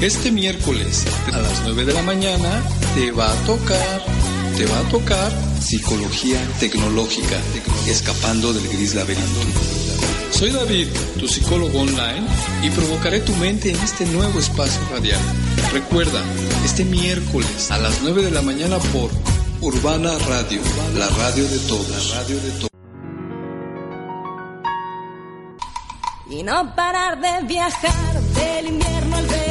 Este miércoles a las 9 de la mañana te va a tocar, te va a tocar psicología tecnológica, escapando del gris laberinto. Soy David, tu psicólogo online, y provocaré tu mente en este nuevo espacio radial. Recuerda, este miércoles a las 9 de la mañana por Urbana Radio, la radio de todos. La radio de todos. Y no parar de viajar del invierno al verano,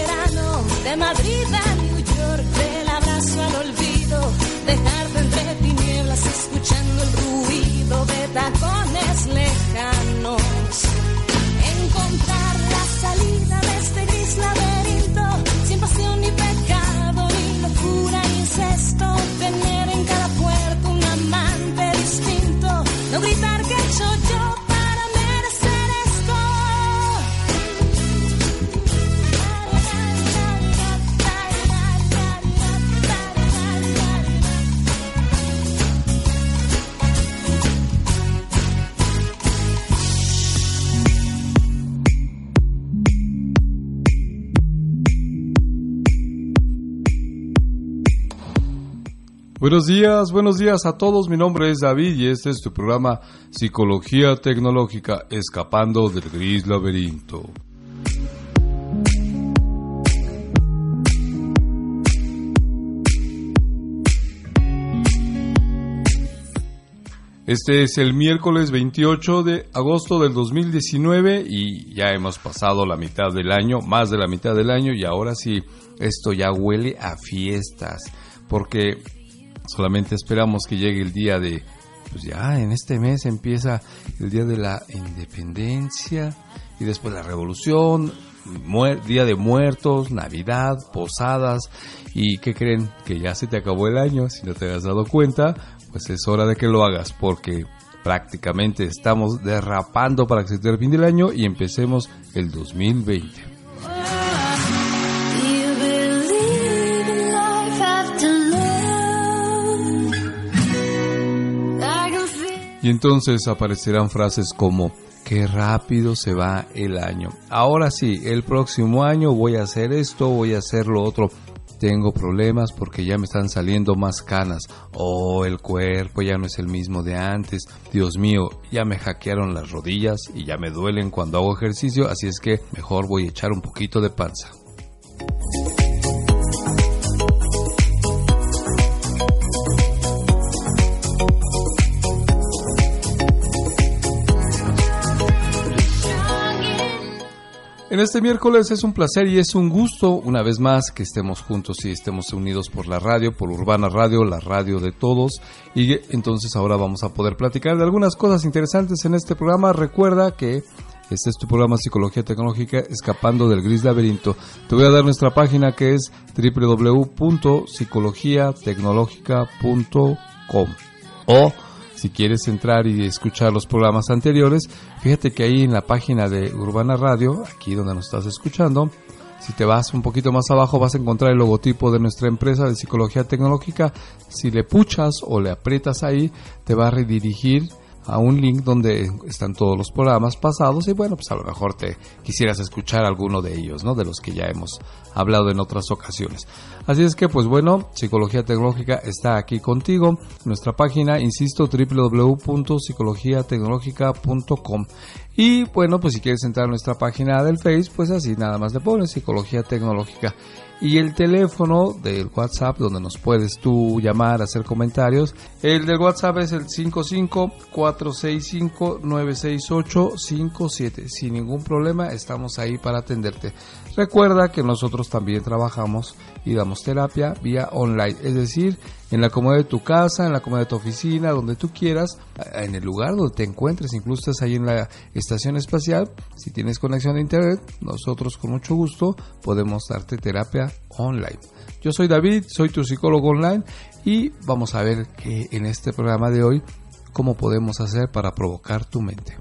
de Madrid a New York, del abrazo al olvido, dejarte entre tinieblas escuchando el ruido de tacones lejanos, Buenos días, buenos días a todos. Mi nombre es David y este es tu programa Psicología Tecnológica, escapando del gris laberinto. Este es el miércoles 28 de agosto del 2019 y ya hemos pasado la mitad del año, más de la mitad del año y ahora sí, esto ya huele a fiestas porque solamente esperamos que llegue el día de, pues ya en este mes empieza el día de la independencia y después la revolución, muer- día de muertos, navidad, posadas y que creen que ya se te acabó el año, si no te has dado cuenta, pues es hora de que lo hagas porque prácticamente estamos derrapando para que se termine el año y empecemos el 2020. Y entonces aparecerán frases como qué rápido se va el año. Ahora sí, el próximo año voy a hacer esto, voy a hacer lo otro. Tengo problemas porque ya me están saliendo más canas. Oh, el cuerpo ya no es el mismo de antes. Dios mío, ya me hackearon las rodillas y ya me duelen cuando hago ejercicio, así es que mejor voy a echar un poquito de panza. En este miércoles es un placer y es un gusto una vez más que estemos juntos y estemos unidos por la radio, por Urbana Radio, la radio de todos. Y entonces ahora vamos a poder platicar de algunas cosas interesantes en este programa. Recuerda que este es tu programa Psicología Tecnológica Escapando del Gris Laberinto. Te voy a dar nuestra página que es www.psicologiatecnologica.com o si quieres entrar y escuchar los programas anteriores, fíjate que ahí en la página de Urbana Radio, aquí donde nos estás escuchando, si te vas un poquito más abajo vas a encontrar el logotipo de nuestra empresa de psicología tecnológica. Si le puchas o le aprietas ahí, te va a redirigir a un link donde están todos los programas pasados y bueno, pues a lo mejor te quisieras escuchar alguno de ellos, ¿no? De los que ya hemos hablado en otras ocasiones. Así es que pues bueno, Psicología Tecnológica está aquí contigo. Nuestra página, insisto, www.psicologiatecnologica.com. Y bueno, pues si quieres entrar a nuestra página del Face, pues así nada más le pones Psicología Tecnológica. Y el teléfono del WhatsApp donde nos puedes tú llamar, hacer comentarios. El del WhatsApp es el 55-465-968-57. Sin ningún problema, estamos ahí para atenderte. Recuerda que nosotros también trabajamos y damos terapia vía online, es decir, en la comodidad de tu casa, en la comodidad de tu oficina, donde tú quieras, en el lugar donde te encuentres, incluso estás ahí en la estación espacial, si tienes conexión a internet, nosotros con mucho gusto podemos darte terapia online. Yo soy David, soy tu psicólogo online y vamos a ver que en este programa de hoy cómo podemos hacer para provocar tu mente.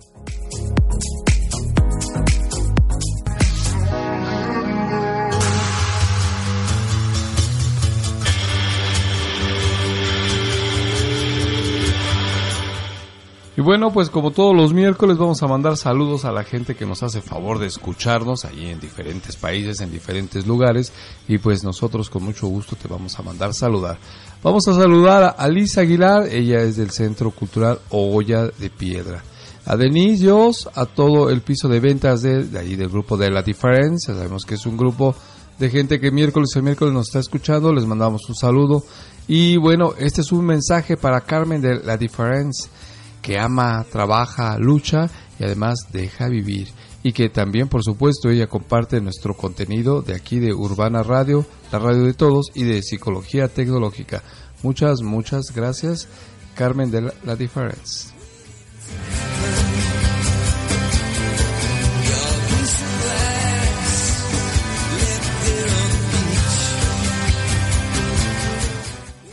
Y bueno, pues como todos los miércoles vamos a mandar saludos a la gente que nos hace favor de escucharnos ahí en diferentes países, en diferentes lugares y pues nosotros con mucho gusto te vamos a mandar saludar. Vamos a saludar a Alicia Aguilar, ella es del Centro Cultural Olla de Piedra. A Denise Jos, a todo el piso de ventas de, ahí del grupo de La Diferencia, sabemos que es un grupo de gente que miércoles y miércoles nos está escuchando, les mandamos un saludo. Y bueno, este es un mensaje para Carmen de La Diferencia que ama, trabaja, lucha y además deja vivir. Y que también, por supuesto, ella comparte nuestro contenido de aquí de Urbana Radio, la radio de todos, y de Psicología Tecnológica. Muchas, muchas gracias, Carmen de La, Difference.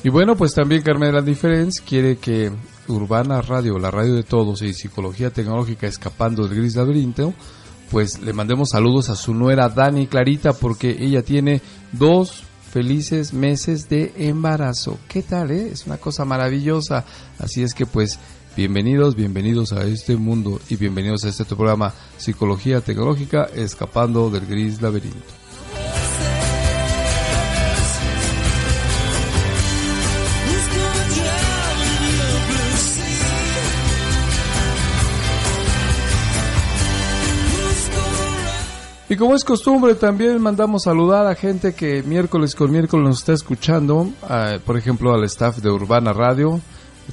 Y bueno, pues también Carmen de la Difference quiere que Urbana Radio, la radio de todos y Psicología Tecnológica Escapando del Gris Laberinto, pues le mandemos saludos a su nuera Dani Clarita porque ella tiene dos felices meses de embarazo. ¿Qué tal, eh? Es una cosa maravillosa. Así es que pues bienvenidos, bienvenidos a este mundo y bienvenidos a este programa Psicología Tecnológica Escapando del Gris Laberinto. Y como es costumbre, también mandamos saludar a gente que miércoles con miércoles nos está escuchando, por ejemplo al staff de Urbana Radio.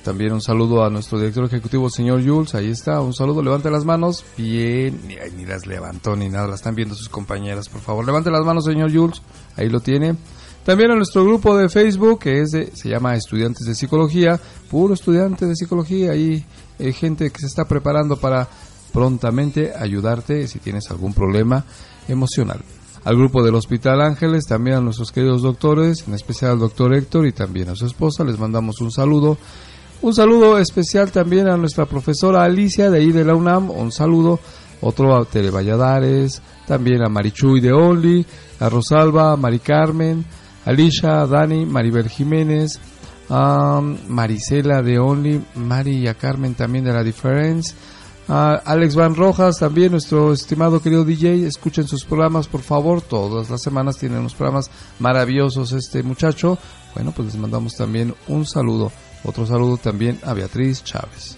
También un saludo a nuestro director ejecutivo, señor Jules. Ahí está, un saludo. Levante las manos. Bien, ni, las levantó ni nada, las están viendo sus compañeras, por favor. Levante las manos, señor Jules. Ahí lo tiene. También a nuestro grupo de Facebook, que es de, se llama Estudiantes de Psicología, puro estudiante de psicología. Ahí hay gente que se está preparando para prontamente ayudarte si tienes algún problema emocional. Al grupo del Hospital Ángeles, también a nuestros queridos doctores, en especial al doctor Héctor y también a su esposa, les mandamos un saludo. Un saludo especial también a nuestra profesora Alicia de ahí de la UNAM, un saludo. Otro a Tere Valladares, también a Marichuy de Only, a Rosalba, a Mari Carmen, Alicia, Dani, Maribel Jiménez, a Marisela de Only, Mari y a Carmen también de la Difference Alex Van Rojas, también nuestro estimado querido DJ, escuchen sus programas por favor, todas las semanas tienen unos programas maravillosos este muchacho. Bueno, pues les mandamos también un saludo, otro saludo también a Beatriz Chávez.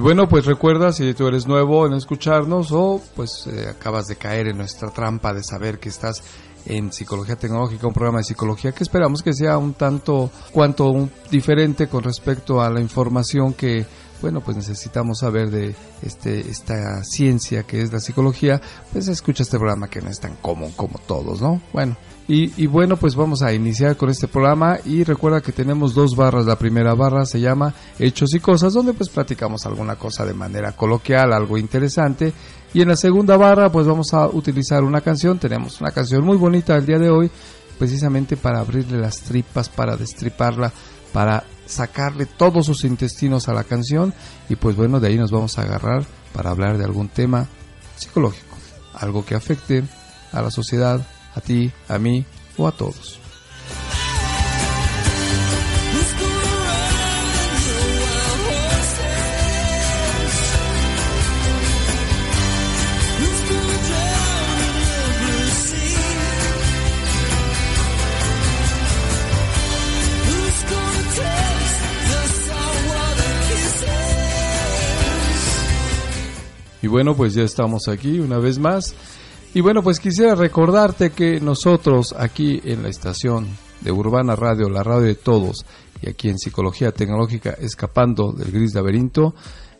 Y bueno, pues recuerda, si tú eres nuevo en escucharnos o pues eh, acabas de caer en nuestra trampa de saber que estás en Psicología Tecnológica, un programa de psicología que esperamos que sea un tanto cuanto diferente con respecto a la información que bueno, pues necesitamos saber de este, esta ciencia que es la psicología, pues escucha este programa que no es tan común como todos, ¿no? Bueno, y, bueno, pues vamos a iniciar con este programa y recuerda que tenemos dos barras. La primera barra se llama Hechos y Cosas, donde pues platicamos alguna cosa de manera coloquial, algo interesante. Y en la segunda barra pues vamos a utilizar una canción. Tenemos una canción muy bonita el día de hoy, precisamente para abrirle las tripas, para destriparla, para sacarle todos sus intestinos a la canción. Y pues bueno, de ahí nos vamos a agarrar para hablar de algún tema psicológico, algo que afecte a la sociedad, a ti, a mí o a todos. Y bueno, pues ya estamos aquí una vez más y bueno, pues quisiera recordarte que nosotros aquí en la estación de Urbana Radio, la radio de todos, y aquí en Psicología Tecnológica, escapando del gris laberinto,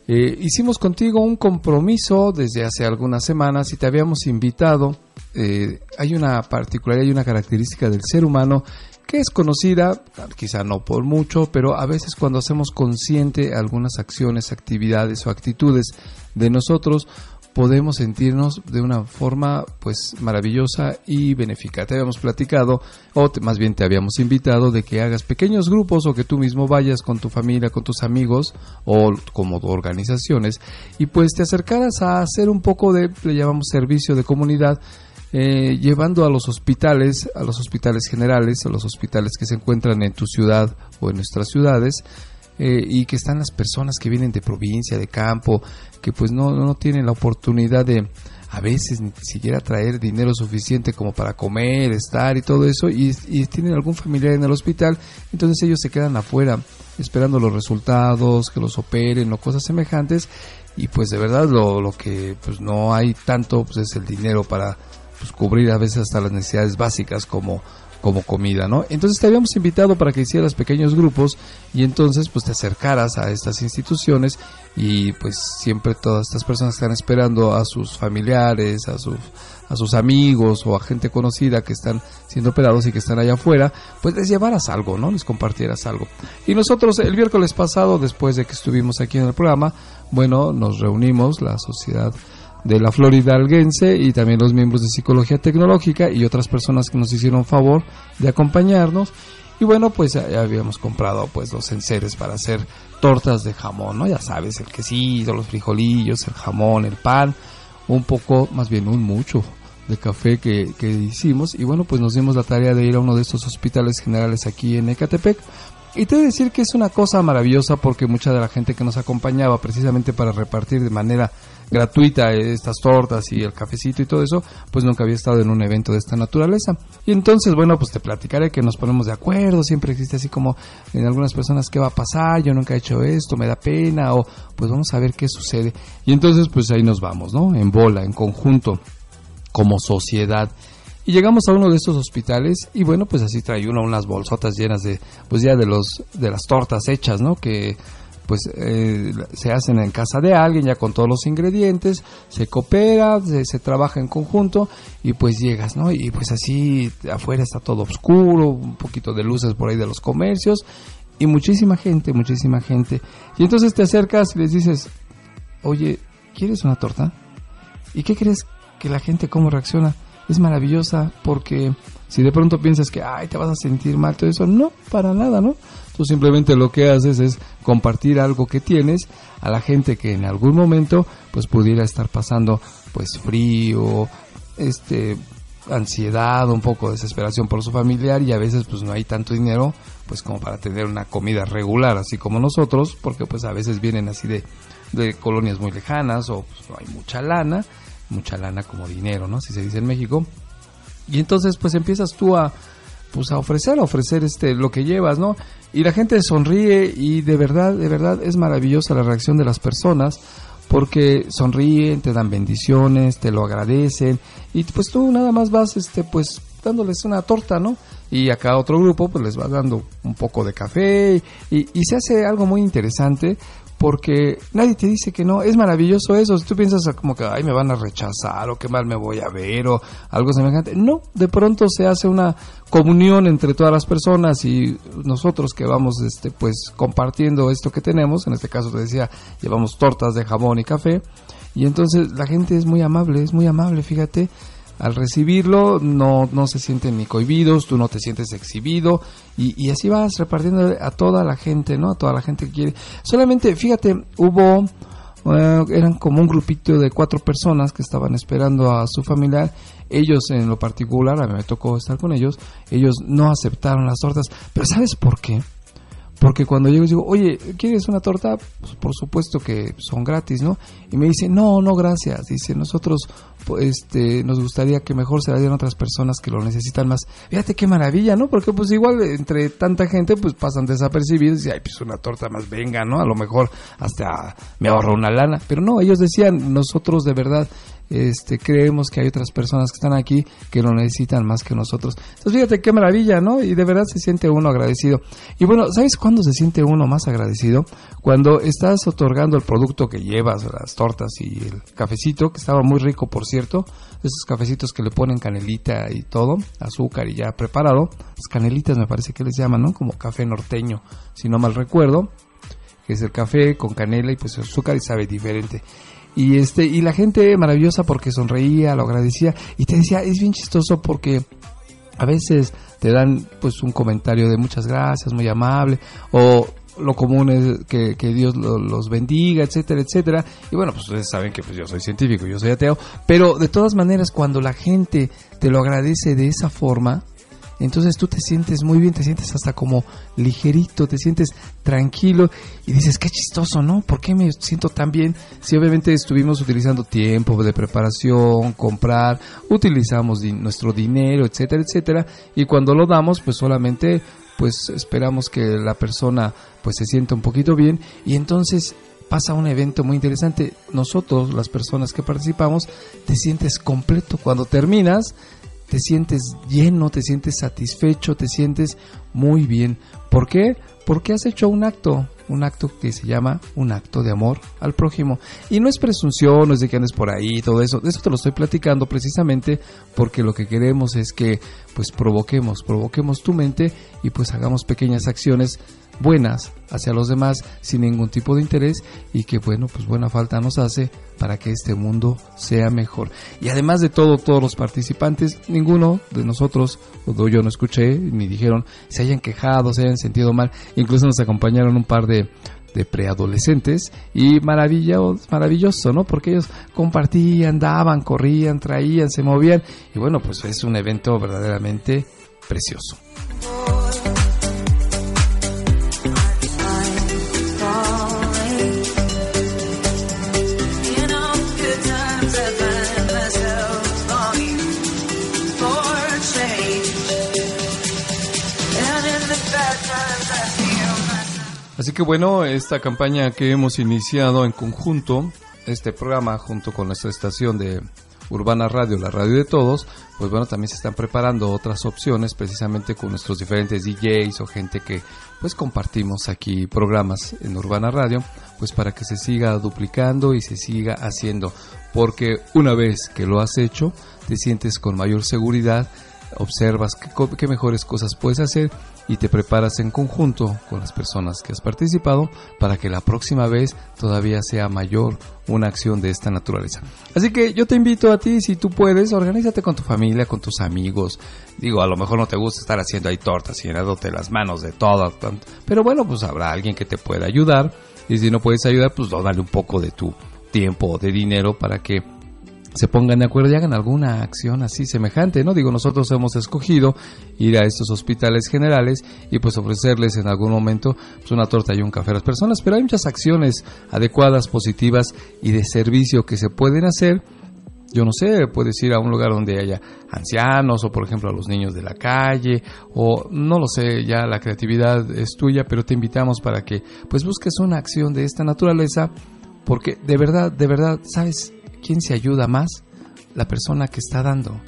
eh, hicimos contigo un compromiso desde hace algunas semanas y te habíamos invitado. Eh, hay una particularidad, hay una característica del ser humano que es conocida, quizá no por mucho, pero a veces cuando hacemos consciente algunas acciones, actividades o actitudes de nosotros, podemos sentirnos de una forma pues maravillosa y benéfica. Te habíamos platicado, o más bien te habíamos invitado de que hagas pequeños grupos o que tú mismo vayas con tu familia, con tus amigos o como organizaciones y pues te acercaras a hacer un poco de, le llamamos servicio de comunidad, eh, llevando a los hospitales, a los hospitales generales, a los hospitales que se encuentran en tu ciudad o en nuestras ciudades, eh, y que están las personas que vienen de provincia, de campo, que pues no, no tienen la oportunidad de a veces ni siquiera traer dinero suficiente como para comer, estar y todo eso, y, tienen algún familiar en el hospital, entonces ellos se quedan afuera esperando los resultados, que los operen o cosas semejantes, y pues de verdad lo, lo que pues no hay tanto pues es el dinero para pues, cubrir a veces hasta las necesidades básicas como como comida, ¿no? Entonces te habíamos invitado para que hicieras pequeños grupos y entonces pues te acercaras a estas instituciones y pues siempre todas estas personas están esperando a sus familiares, a sus a sus amigos o a gente conocida que están siendo operados y que están allá afuera, pues les llevaras algo, ¿no? Les compartieras algo. Y nosotros el miércoles pasado, después de que estuvimos aquí en el programa, bueno, nos reunimos, la sociedad de la Florida Alguense y también los miembros de Psicología Tecnológica y otras personas que nos hicieron favor de acompañarnos. Y bueno, pues habíamos comprado pues los enseres para hacer tortas de jamón, ¿no? Ya sabes, el quesillo, los frijolillos, el jamón, el pan, un poco, más bien un mucho de café que, que hicimos. Y bueno, pues nos dimos la tarea de ir a uno de estos hospitales generales aquí en Ecatepec y te decir que es una cosa maravillosa porque mucha de la gente que nos acompañaba precisamente para repartir de manera gratuita estas tortas y el cafecito y todo eso, pues nunca había estado en un evento de esta naturaleza. Y entonces, bueno, pues te platicaré que nos ponemos de acuerdo, siempre existe así como en algunas personas qué va a pasar, yo nunca he hecho esto, me da pena o pues vamos a ver qué sucede. Y entonces pues ahí nos vamos, ¿no? En bola, en conjunto, como sociedad. Y llegamos a uno de estos hospitales y bueno, pues así trae uno unas bolsotas llenas de, pues ya de los, de las tortas hechas, ¿no? Que pues eh, se hacen en casa de alguien ya con todos los ingredientes, se coopera, se, trabaja en conjunto y pues llegas, ¿no? Y pues así afuera está todo oscuro, un poquito de luces por ahí de los comercios y muchísima gente, muchísima gente. Y entonces te acercas y les dices, oye, ¿quieres una torta? ¿Y qué crees que la gente cómo reacciona? es maravillosa porque si de pronto piensas que, ay, te vas a sentir mal, todo eso, no, para nada, ¿no? Simplemente lo que haces es compartir algo que tienes a la gente que en algún momento pues pudiera estar pasando pues frío, este ansiedad, un poco de desesperación por su familiar y a veces pues no hay tanto dinero pues como para tener una comida regular así como nosotros porque pues a veces vienen así de, de colonias muy lejanas o pues, no hay mucha lana mucha lana como dinero, ¿no? Si se dice en México. Y entonces pues empiezas tú a pues a ofrecer, a ofrecer este lo que llevas, ¿no? Y la gente sonríe y de verdad, de verdad es maravillosa la reacción de las personas porque sonríen, te dan bendiciones, te lo agradecen y pues tú nada más vas este pues dándoles una torta, ¿no? Y a cada otro grupo pues les vas dando un poco de café y, y se hace algo muy interesante porque nadie te dice que no, es maravilloso eso, si tú piensas como que, ay, me van a rechazar o qué mal me voy a ver o algo semejante, no, de pronto se hace una comunión entre todas las personas y nosotros que vamos, este, pues, compartiendo esto que tenemos, en este caso te decía, llevamos tortas de jamón y café, y entonces la gente es muy amable, es muy amable, fíjate, al recibirlo no, no se sienten ni cohibidos, tú no te sientes exhibido y, así vas repartiendo a toda la gente, ¿no? A toda la gente que quiere. Solamente, fíjate, hubo, eh, eran como un grupito de cuatro personas que estaban esperando a su familiar. Ellos en lo particular, a mí me tocó estar con ellos, ellos no aceptaron las tortas. Pero ¿sabes por qué? Porque cuando llego y digo, oye, ¿quieres una torta? Pues por supuesto que son gratis, ¿no? Y me dice, no, no, gracias. Dice, nosotros este, nos gustaría que mejor se la dieran otras personas que lo necesitan más. Fíjate qué maravilla, ¿no? Porque pues igual entre tanta gente pues pasan desapercibidos y, ay, pues una torta más venga, ¿no? A lo mejor hasta me ahorro una lana. Pero no, ellos decían, nosotros de verdad este, creemos que hay otras personas que están aquí que lo necesitan más que nosotros. Entonces fíjate qué maravilla, ¿no? Y de verdad se siente uno agradecido. Y bueno, ¿sabes cuándo se siente uno más agradecido? Cuando estás otorgando el producto que llevas, las tortas y el cafecito, que estaba muy rico, por cierto, esos cafecitos que le ponen canelita y todo, azúcar y ya preparado, las canelitas me parece que les llaman, ¿no? Como café norteño, si no mal recuerdo, que es el café con canela y pues azúcar y sabe diferente. Y este y la gente maravillosa porque sonreía, lo agradecía y te decía, es bien chistoso porque a veces te dan pues un comentario de muchas gracias, muy amable o lo común es que, Dios los bendiga, etcétera, etcétera. Y bueno, pues ustedes saben que pues, yo soy científico, yo soy ateo, pero de todas maneras cuando la gente te lo agradece de esa forma, entonces tú te sientes muy bien, te sientes hasta como ligerito, te sientes tranquilo y dices, qué chistoso, ¿no? ¿Por qué me siento tan bien? Si obviamente estuvimos utilizando tiempo de preparación, comprar, utilizamos nuestro dinero, etcétera, etcétera, y cuando lo damos, pues solamente pues esperamos que la persona pues se sienta un poquito bien y entonces pasa un evento muy interesante. Nosotros, las personas que participamos, te sientes completo. Cuando terminas, te sientes lleno, te sientes satisfecho, te sientes muy bien. ¿Por qué? Porque has hecho un acto, un acto que se llama un acto de amor al prójimo. Y no es presunción, no es de que andes por ahí, todo eso. De eso te lo estoy platicando precisamente porque lo que queremos es que pues provoquemos, provoquemos tu mente y pues hagamos pequeñas acciones buenas hacia los demás sin ningún tipo de interés y que bueno, pues buena falta nos hace para que este mundo sea mejor. Y además de todo, todos los participantes, ninguno de nosotros, o yo no escuché, ni dijeron, se hayan quejado, se hayan sentido mal, incluso nos acompañaron un par de de preadolescentes y maravilloso, maravilloso, ¿no? Porque ellos compartían, daban, corrían, traían, se movían y bueno, pues es un evento verdaderamente precioso. Así que bueno, esta campaña que hemos iniciado en conjunto, este programa junto con nuestra estación de Urbana Radio, la radio de todos, pues bueno, también se están preparando otras opciones precisamente con nuestros diferentes DJs o gente que pues compartimos aquí programas en Urbana Radio, pues para que se siga duplicando y se siga haciendo, porque una vez que lo has hecho, te sientes con mayor seguridad, observas qué, mejores cosas puedes hacer y te preparas en conjunto con las personas que has participado para que la próxima vez todavía sea mayor una acción de esta naturaleza. Así que yo te invito a ti, si tú puedes, organízate con tu familia, con tus amigos. Digo, a lo mejor no te gusta estar haciendo ahí tortas y llenándote las manos de todo, pero bueno, pues habrá alguien que te pueda ayudar y si no puedes ayudar, pues dale un poco de tu tiempo o de dinero para que se pongan de acuerdo y hagan alguna acción así semejante, ¿no? Digo, nosotros hemos escogido ir a estos hospitales generales y pues ofrecerles en algún momento pues, una torta y un café a las personas, pero hay muchas acciones adecuadas, positivas y de servicio que se pueden hacer. Yo no sé, puedes ir a un lugar donde haya ancianos o por ejemplo a los niños de la calle o no lo sé, ya la creatividad es tuya, pero te invitamos para que pues busques una acción de esta naturaleza porque de verdad, de verdad, sabes, ¿quién se ayuda más? La persona que está dando.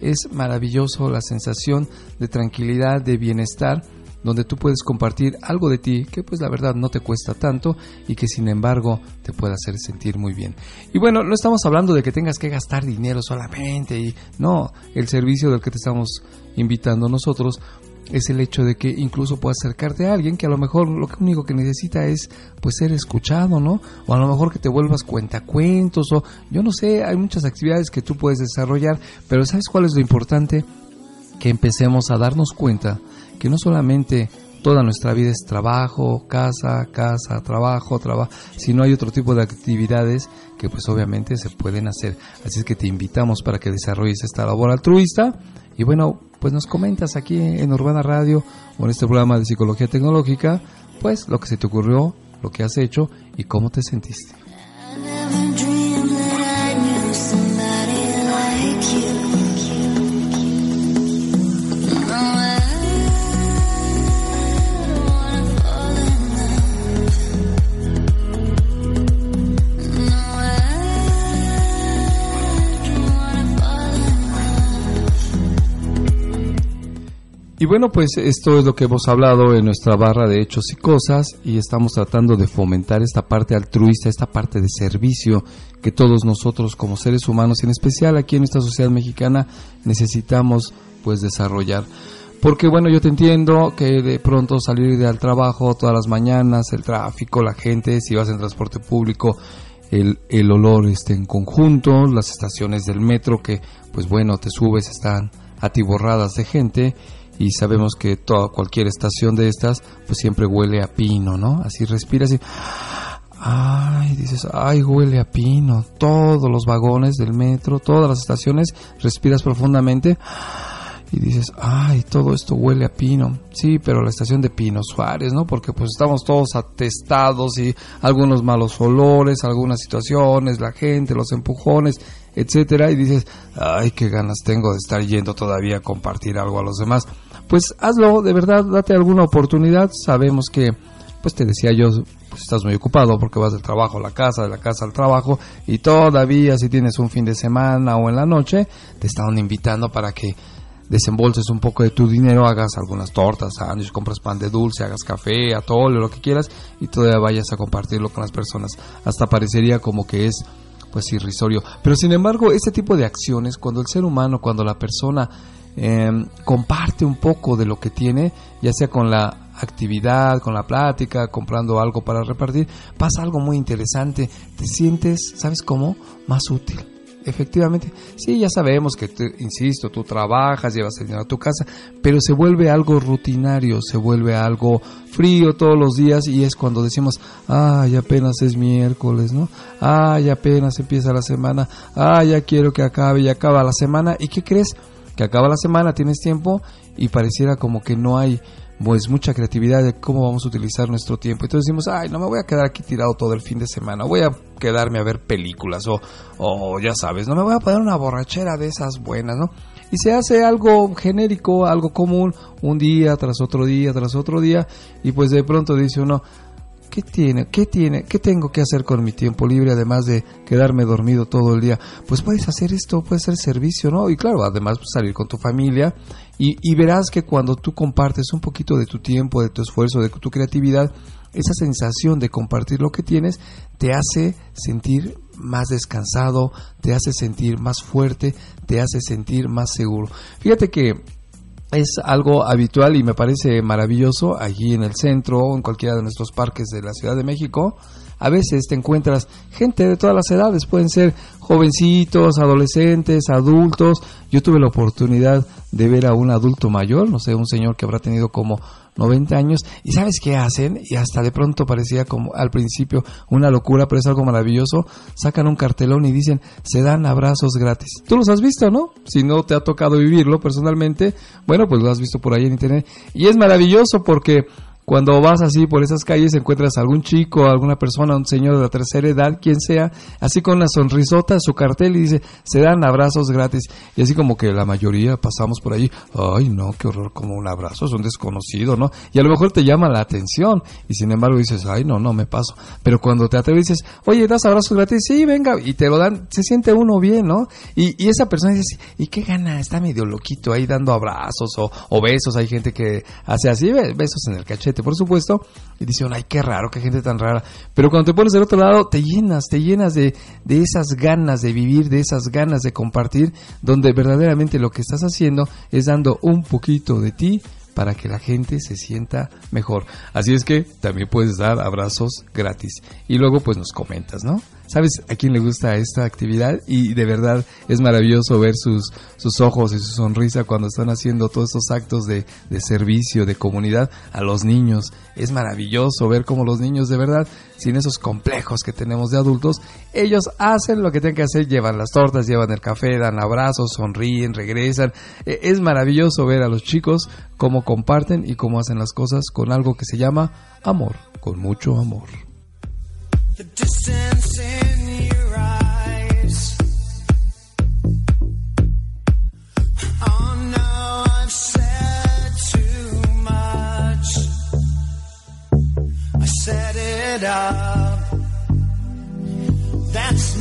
Es maravilloso la sensación de tranquilidad, de bienestar, donde tú puedes compartir algo de ti que pues la verdad no te cuesta tanto y que sin embargo te puede hacer sentir muy bien. Y bueno, no estamos hablando de que tengas que gastar dinero solamente y no, el servicio del que te estamos invitando nosotros es el hecho de que incluso puedas acercarte a alguien que a lo mejor lo único que necesita es pues ser escuchado, ¿no? O a lo mejor que te vuelvas cuentacuentos o yo no sé, hay muchas actividades que tú puedes desarrollar, pero ¿sabes cuál es lo importante? Que empecemos a darnos cuenta que no solamente toda nuestra vida es trabajo, casa, casa, trabajo, trabajo, sino hay otro tipo de actividades que pues obviamente se pueden hacer. Así es que te invitamos para que desarrolles esta labor altruista y bueno, pues nos comentas aquí en Urbana Radio o en este programa de psicología tecnológica, pues lo que se te ocurrió, lo que has hecho y cómo te sentiste. Y bueno, pues esto es lo que hemos hablado en nuestra barra de hechos y cosas y estamos tratando de fomentar esta parte altruista, esta parte de servicio que todos nosotros como seres humanos, en especial aquí en esta sociedad mexicana, necesitamos pues desarrollar. Porque bueno, yo te entiendo que de pronto salir al trabajo todas las mañanas, el tráfico, la gente, si vas en transporte público, el, el olor esté en conjunto, las estaciones del metro que, pues bueno, te subes, están atiborradas de gente y sabemos que toda cualquier estación de estas pues siempre huele a pino, ¿no? Así respiras y ay, dices, ay, huele a pino. Todos los vagones del metro, todas las estaciones respiras profundamente y dices, ay, todo esto huele a pino. Sí, pero la estación de Pino Suárez, ¿no? Porque pues estamos todos atestados y algunos malos olores, algunas situaciones, la gente, los empujones, etcétera, y dices, ay, qué ganas tengo de estar yendo todavía a compartir algo a los demás. Pues hazlo, de verdad, date alguna oportunidad. Sabemos que, pues te decía yo, pues estás muy ocupado porque vas del trabajo a la casa, de la casa al trabajo, y todavía si tienes un fin de semana o en la noche, te están invitando para que desembolses un poco de tu dinero, hagas algunas tortas, sándwiches, compras pan de dulce, hagas café, atole, lo que quieras, y todavía vayas a compartirlo con las personas. Hasta parecería como que es pues irrisorio. Pero sin embargo, este tipo de acciones, cuando el ser humano, cuando la persona em, comparte un poco de lo que tiene, ya sea con la actividad, con la plática, comprando algo para repartir, pasa algo muy interesante. Te sientes, ¿sabes cómo? Más útil efectivamente, sí, ya sabemos que, insisto, tú trabajas, llevas el dinero a tu casa, pero se vuelve algo rutinario, se vuelve algo frío todos los días y es cuando decimos, ay, apenas es miércoles, ¿no? Ay, apenas empieza la semana, ay, ya quiero que acabe y acaba la semana. ¿Y qué crees? Que acaba la semana, tienes tiempo y pareciera como que no hay pues mucha creatividad de cómo vamos a utilizar nuestro tiempo. Entonces decimos, ay, no me voy a quedar aquí tirado todo el fin de semana, voy a quedarme a ver películas o, o ya sabes, no me voy a poner una borrachera de esas buenas, ¿no? Y se hace algo genérico, algo común, un día tras otro día tras otro día, y pues de pronto dice uno, ¿Qué tiene? ¿Qué tiene? ¿Qué tengo que hacer con mi tiempo libre además de quedarme dormido todo el día? Pues puedes hacer esto, puede ser servicio, ¿no? Y claro, además pues, salir con tu familia y, y verás que cuando tú compartes un poquito de tu tiempo, de tu esfuerzo, de tu creatividad, esa sensación de compartir lo que tienes te hace sentir más descansado, te hace sentir más fuerte, te hace sentir más seguro. Fíjate que es algo habitual y me parece maravilloso allí en el centro o en cualquiera de nuestros parques de la Ciudad de México. A veces te encuentras gente de todas las edades, pueden ser jovencitos, adolescentes, adultos. Yo tuve la oportunidad de ver a un adulto mayor, no sé, un señor que habrá tenido como 90 años, y ¿sabes qué hacen? Y hasta de pronto parecía como al principio una locura, pero es algo maravilloso. Sacan un cartelón y dicen, se dan abrazos gratis. Tú los has visto, ¿no? Si no te ha tocado vivirlo personalmente, bueno, pues lo has visto por ahí en internet. Y es maravilloso porque cuando vas así por esas calles encuentras a algún chico, alguna persona, un señor de la tercera edad, quien sea, así con una sonrisota, su cartel y dice, se dan abrazos gratis. Y así como que la mayoría pasamos por ahí, ay no, qué horror, como un abrazo, es un desconocido, ¿no? Y a lo mejor te llama la atención y sin embargo dices, ay no, no me paso. Pero cuando te atreves dices, oye, das abrazos gratis, sí, venga, y te lo dan, se siente uno bien, ¿no? Y, y esa persona dice, ¿y qué gana? Está medio loquito ahí dando abrazos o, o besos, hay gente que hace así, besos en el cachete por supuesto, y dicen, ay, qué raro, qué gente tan rara. Pero cuando te pones del otro lado, te llenas, te llenas de, de esas ganas de vivir, de esas ganas de compartir, donde verdaderamente lo que estás haciendo es dando un poquito de ti para que la gente se sienta mejor. Así es que también puedes dar abrazos gratis. Y luego pues nos comentas, ¿no? ¿Sabes a quién le gusta esta actividad? Y de verdad es maravilloso ver sus, sus ojos y su sonrisa cuando están haciendo todos estos actos de, de servicio, de comunidad a los niños. Es maravilloso ver cómo los niños de verdad, sin esos complejos que tenemos de adultos, ellos hacen lo que tienen que hacer, llevan las tortas, llevan el café, dan abrazos, sonríen, regresan. E, es maravilloso ver a los chicos cómo comparten y cómo hacen las cosas con algo que se llama amor, con mucho amor. The distance in your eyes. Oh no, I've said too much. I set it up. That's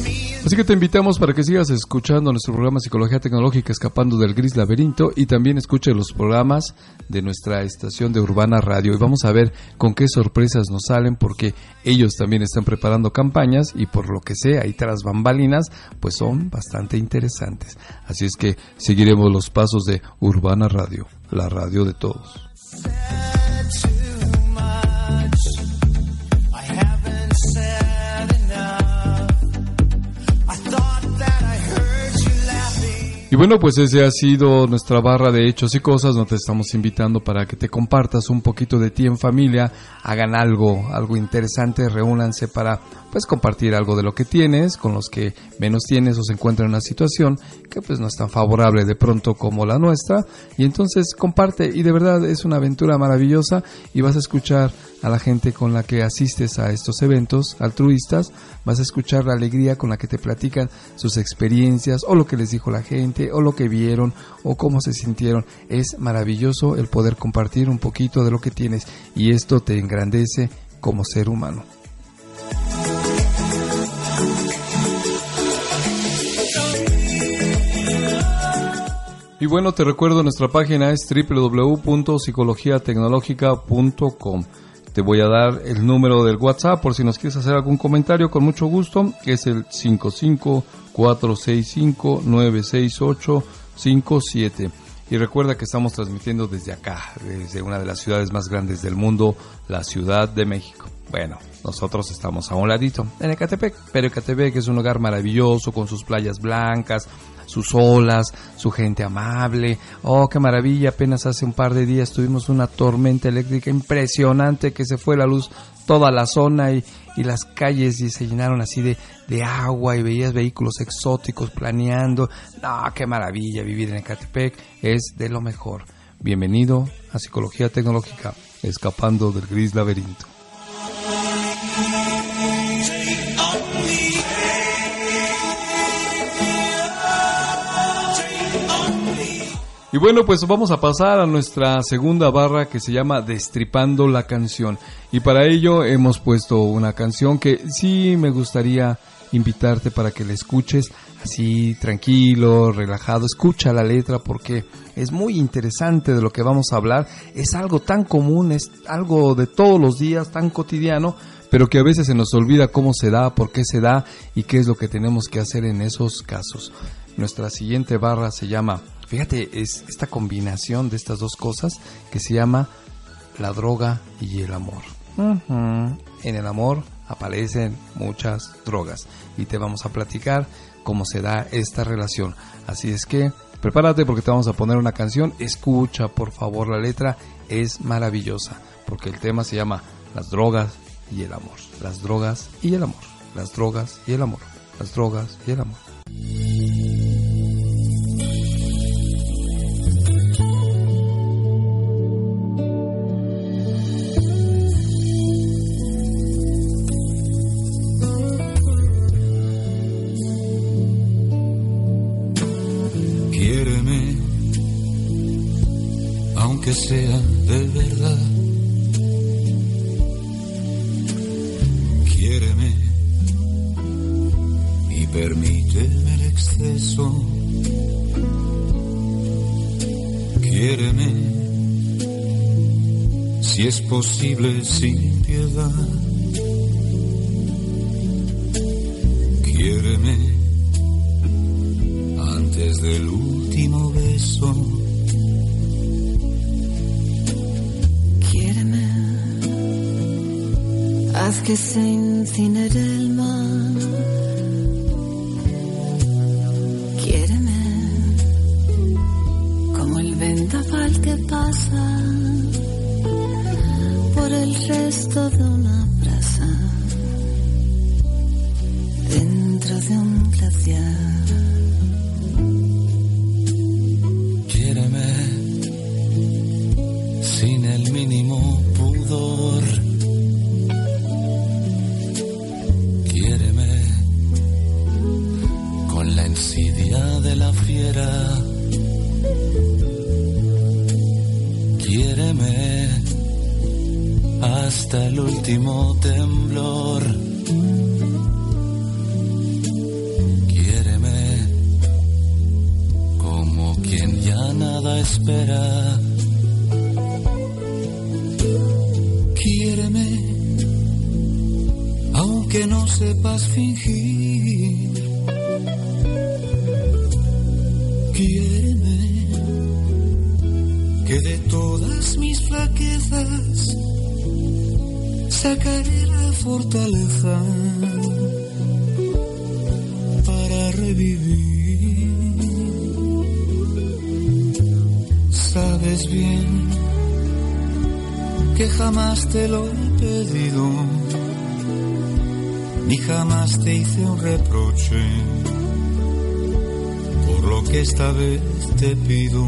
Así que te invitamos para que sigas escuchando nuestro programa Psicología Tecnológica Escapando del Gris Laberinto y también escuche los programas de nuestra estación de Urbana Radio y vamos a ver con qué sorpresas nos salen porque ellos también están preparando campañas y por lo que sea y tras bambalinas pues son bastante interesantes. Así es que seguiremos los pasos de Urbana Radio, la radio de todos. Y bueno, pues ese ha sido nuestra barra de hechos y cosas. Nos te estamos invitando para que te compartas un poquito de ti en familia, hagan algo, algo interesante, reúnanse para pues compartir algo de lo que tienes con los que menos tienes o se encuentran en una situación que pues no es tan favorable de pronto como la nuestra y entonces comparte y de verdad es una aventura maravillosa y vas a escuchar a la gente con la que asistes a estos eventos altruistas, vas a escuchar la alegría con la que te platican sus experiencias o lo que les dijo la gente o lo que vieron o cómo se sintieron. Es maravilloso el poder compartir un poquito de lo que tienes y esto te engrandece como ser humano. Y bueno, te recuerdo, nuestra página es www.psicologiatecnologica.com. Te voy a dar el número del WhatsApp por si nos quieres hacer algún comentario con mucho gusto. Es el 55465968857. Y recuerda que estamos transmitiendo desde acá, desde una de las ciudades más grandes del mundo, la Ciudad de México. Bueno, nosotros estamos a un ladito, en Ecatepec, pero Ecatepec es un lugar maravilloso con sus playas blancas, sus olas, su gente amable. Oh, qué maravilla, apenas hace un par de días tuvimos una tormenta eléctrica impresionante que se fue la luz toda la zona y, y las calles y se llenaron así de, de agua y veías vehículos exóticos planeando. No, qué maravilla vivir en Ecatepec, es de lo mejor. Bienvenido a Psicología Tecnológica, escapando del gris laberinto. Y bueno, pues vamos a pasar a nuestra segunda barra que se llama Destripando la canción. Y para ello hemos puesto una canción que sí me gustaría invitarte para que la escuches así tranquilo, relajado. Escucha la letra porque es muy interesante de lo que vamos a hablar. Es algo tan común, es algo de todos los días, tan cotidiano, pero que a veces se nos olvida cómo se da, por qué se da y qué es lo que tenemos que hacer en esos casos. Nuestra siguiente barra se llama Fíjate, es esta combinación de estas dos cosas que se llama la droga y el amor. En el amor aparecen muchas drogas y te vamos a platicar cómo se da esta relación. Así es que prepárate porque te vamos a poner una canción. Escucha por favor la letra, es maravillosa porque el tema se llama las drogas y el amor. Las drogas y el amor. Las drogas y el amor. Las drogas y el amor. Sea de verdad. Quiéreme y permíteme el exceso. Quiéreme si es posible sin piedad. Quiéreme antes del último que se incinere el esta vez te pido,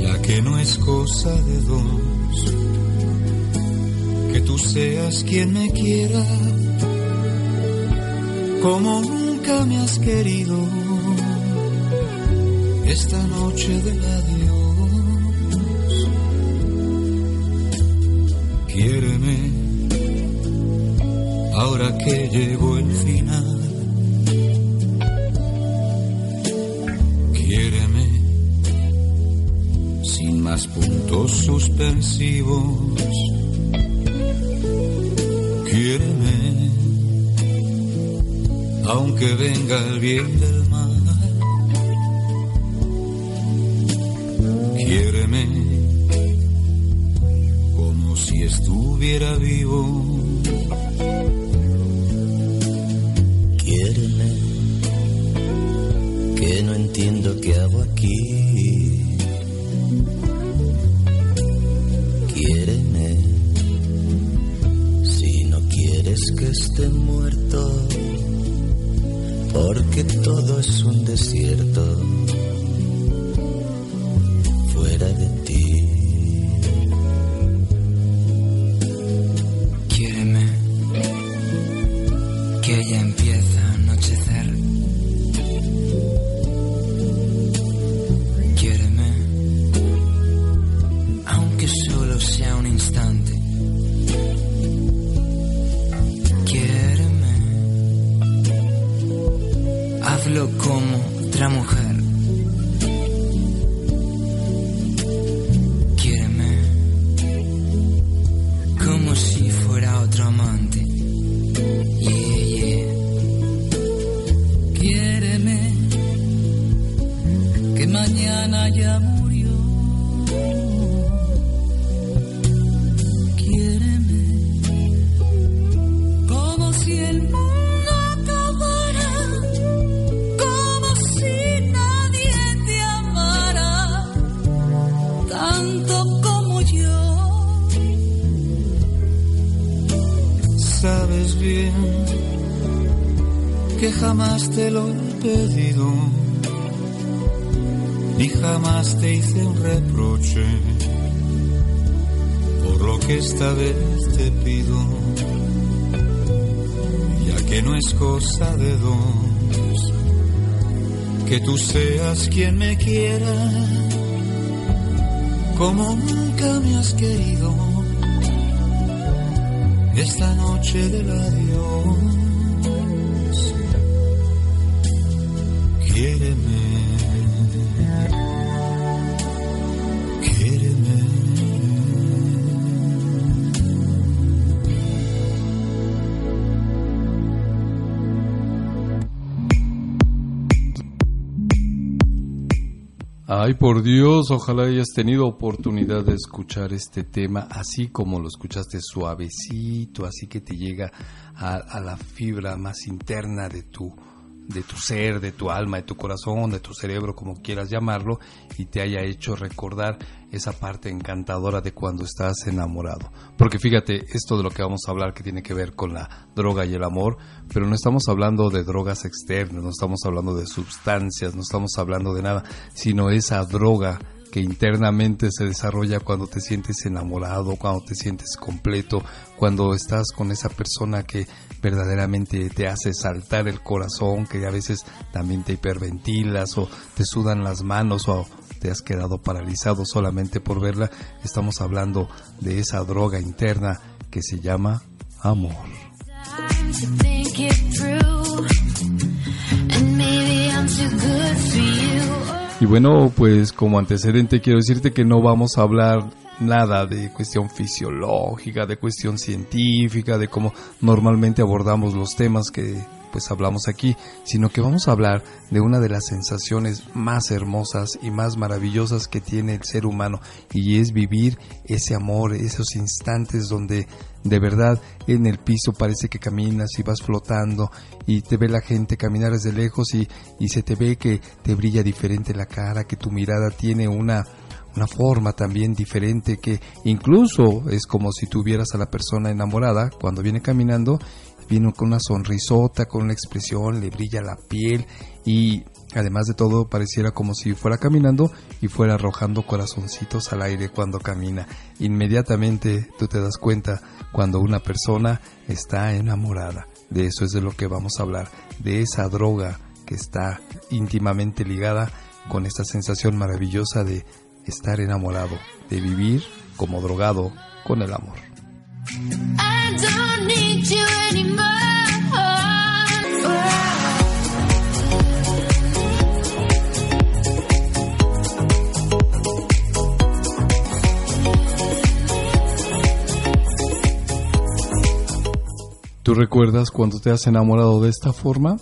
ya que no es cosa de dos, que tú seas quien me quiera, como nunca me has querido, esta noche del adiós, quiéreme, ahora que llegó el final. Puntos suspensivos. Quiéreme aunque venga el bien del mal. Quiéreme como si estuviera vivo. Quiéreme, que no entiendo qué hago aquí. Es un desierto tú seas quien me quiera, como nunca me has querido, esta noche del adiós. Ay, por Dios, ojalá hayas tenido oportunidad de escuchar este tema así como lo escuchaste suavecito, así que te llega a, a la fibra más interna de tu, de tu ser, de tu alma, de tu corazón, de tu cerebro, como quieras llamarlo, y te haya hecho recordar esa parte encantadora de cuando estás enamorado. Porque fíjate, esto de lo que vamos a hablar que tiene que ver con la droga y el amor, pero no estamos hablando de drogas externas, no estamos hablando de sustancias, no estamos hablando de nada, sino esa droga que internamente se desarrolla cuando te sientes enamorado, cuando te sientes completo, cuando estás con esa persona que verdaderamente te hace saltar el corazón, que a veces también te hiperventilas o te sudan las manos o te has quedado paralizado solamente por verla. Estamos hablando de esa droga interna que se llama amor. Y bueno, pues como antecedente quiero decirte que no vamos a hablar nada de cuestión fisiológica, de cuestión científica, de cómo normalmente abordamos los temas que pues hablamos aquí, sino que vamos a hablar de una de las sensaciones más hermosas y más maravillosas que tiene el ser humano y es vivir ese amor, esos instantes donde de verdad en el piso parece que caminas y vas flotando y te ve la gente caminar desde lejos y, y se te ve que te brilla diferente la cara, que tu mirada tiene una una forma también diferente que incluso es como si tuvieras a la persona enamorada cuando viene caminando viene con una sonrisota, con una expresión, le brilla la piel y además de todo pareciera como si fuera caminando y fuera arrojando corazoncitos al aire cuando camina. Inmediatamente tú te das cuenta cuando una persona está enamorada. De eso es de lo que vamos a hablar, de esa droga que está íntimamente ligada con esta sensación maravillosa de estar enamorado, de vivir como drogado con el amor. ¿Tú recuerdas cuando te has enamorado de esta forma?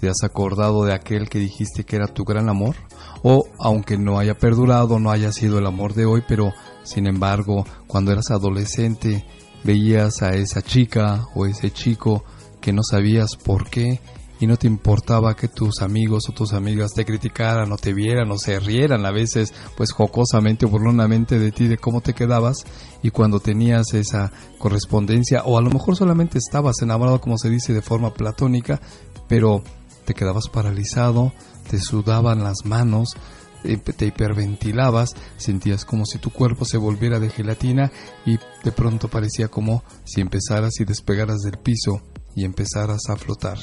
¿Te has acordado de aquel que dijiste que era tu gran amor? O aunque no haya perdurado, no haya sido el amor de hoy, pero sin embargo, cuando eras adolescente, veías a esa chica o ese chico que no sabías por qué y no te importaba que tus amigos o tus amigas te criticaran o te vieran o se rieran a veces pues jocosamente o burlonamente de ti de cómo te quedabas y cuando tenías esa correspondencia o a lo mejor solamente estabas enamorado como se dice de forma platónica pero te quedabas paralizado, te sudaban las manos, eh, te hiperventilabas, sentías como si tu cuerpo se volviera de gelatina y de pronto parecía como si empezaras y despegaras del piso y empezaras a flotar.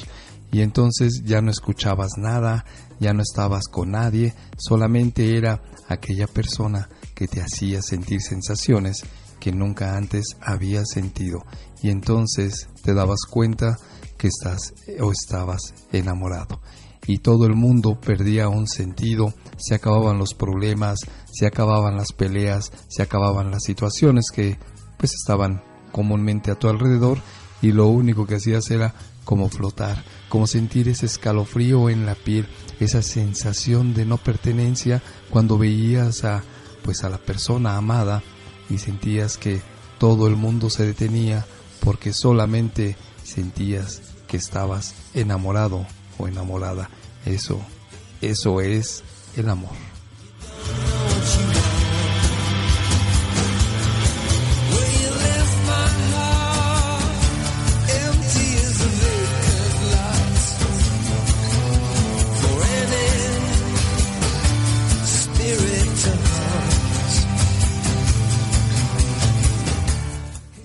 Y entonces ya no escuchabas nada, ya no estabas con nadie, solamente era aquella persona que te hacía sentir sensaciones que nunca antes habías sentido. Y entonces te dabas cuenta que estás o estabas enamorado y todo el mundo perdía un sentido, se acababan los problemas, se acababan las peleas, se acababan las situaciones que pues estaban comúnmente a tu alrededor y lo único que hacías era como flotar, como sentir ese escalofrío en la piel, esa sensación de no pertenencia cuando veías a pues a la persona amada y sentías que todo el mundo se detenía porque solamente sentías que estabas enamorado o enamorada. Eso, eso es el amor.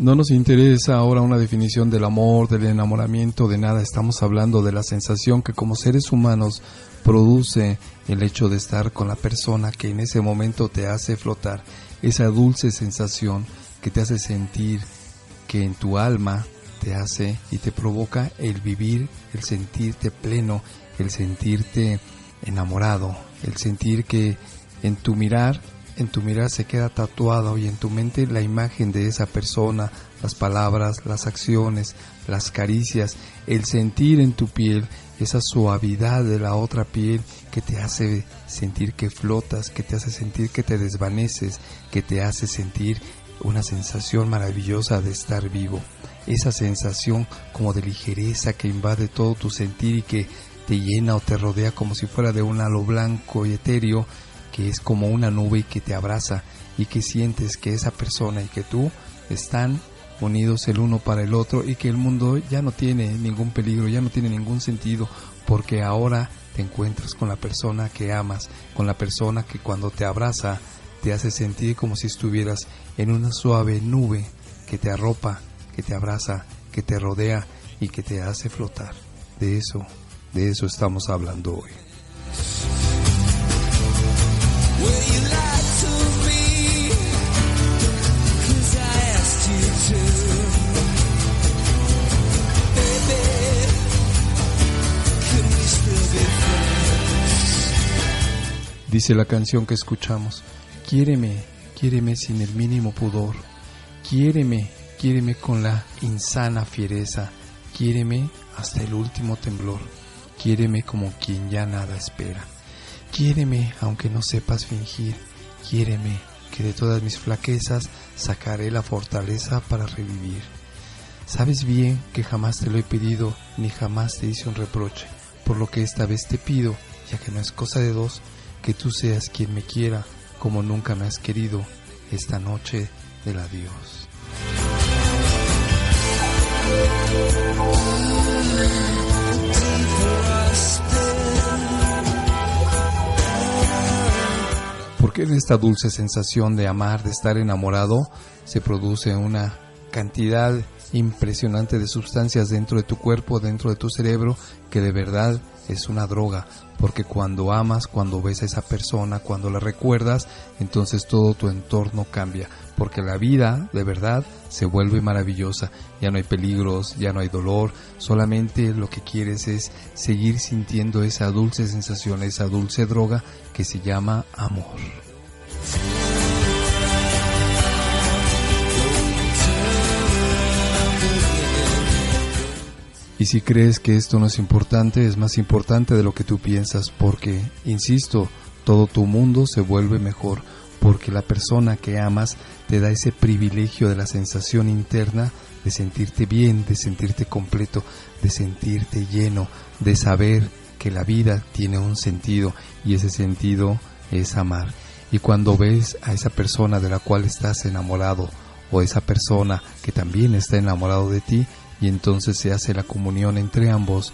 No nos interesa ahora una definición del amor, del enamoramiento, de nada. Estamos hablando de la sensación que como seres humanos produce el hecho de estar con la persona que en ese momento te hace flotar. Esa dulce sensación que te hace sentir que en tu alma te hace y te provoca el vivir, el sentirte pleno, el sentirte enamorado, el sentir que en tu mirar en tu mirar se queda tatuado y en tu mente la imagen de esa persona, las palabras, las acciones, las caricias, el sentir en tu piel esa suavidad de la otra piel que te hace sentir que flotas, que te hace sentir que te desvaneces, que te hace sentir una sensación maravillosa de estar vivo. Esa sensación como de ligereza que invade todo tu sentir y que te llena o te rodea como si fuera de un halo blanco y etéreo que es como una nube que te abraza y que sientes que esa persona y que tú están unidos el uno para el otro y que el mundo ya no tiene ningún peligro, ya no tiene ningún sentido, porque ahora te encuentras con la persona que amas, con la persona que cuando te abraza te hace sentir como si estuvieras en una suave nube que te arropa, que te abraza, que te rodea y que te hace flotar. De eso, de eso estamos hablando hoy. Dice la canción que escuchamos, quiéreme, quiéreme sin el mínimo pudor, quiéreme, quiéreme con la insana fiereza, Quiéreme hasta el último temblor. Quiéreme como quien ya nada espera. Quiéreme aunque no sepas fingir. Quiéreme que de todas mis flaquezas sacaré la fortaleza para revivir. Sabes bien que jamás te lo he pedido ni jamás te hice un reproche, por lo que esta vez te pido, ya que no es cosa de dos, que tú seas quien me quiera como nunca me has querido esta noche del adiós. Porque en esta dulce sensación de amar, de estar enamorado, se produce una cantidad impresionante de sustancias dentro de tu cuerpo, dentro de tu cerebro, que de verdad es una droga, porque cuando amas, cuando ves a esa persona, cuando la recuerdas, entonces todo tu entorno cambia, porque la vida de verdad se vuelve maravillosa, ya no hay peligros, ya no hay dolor, solamente lo que quieres es seguir sintiendo esa dulce sensación, esa dulce droga que se llama amor. Y si crees que esto no es importante, es más importante de lo que tú piensas, porque, insisto, todo tu mundo se vuelve mejor, porque la persona que amas te da ese privilegio de la sensación interna de sentirte bien, de sentirte completo, de sentirte lleno, de saber que la vida tiene un sentido y ese sentido es amar. Y cuando ves a esa persona de la cual estás enamorado o esa persona que también está enamorado de ti, y entonces se hace la comunión entre ambos,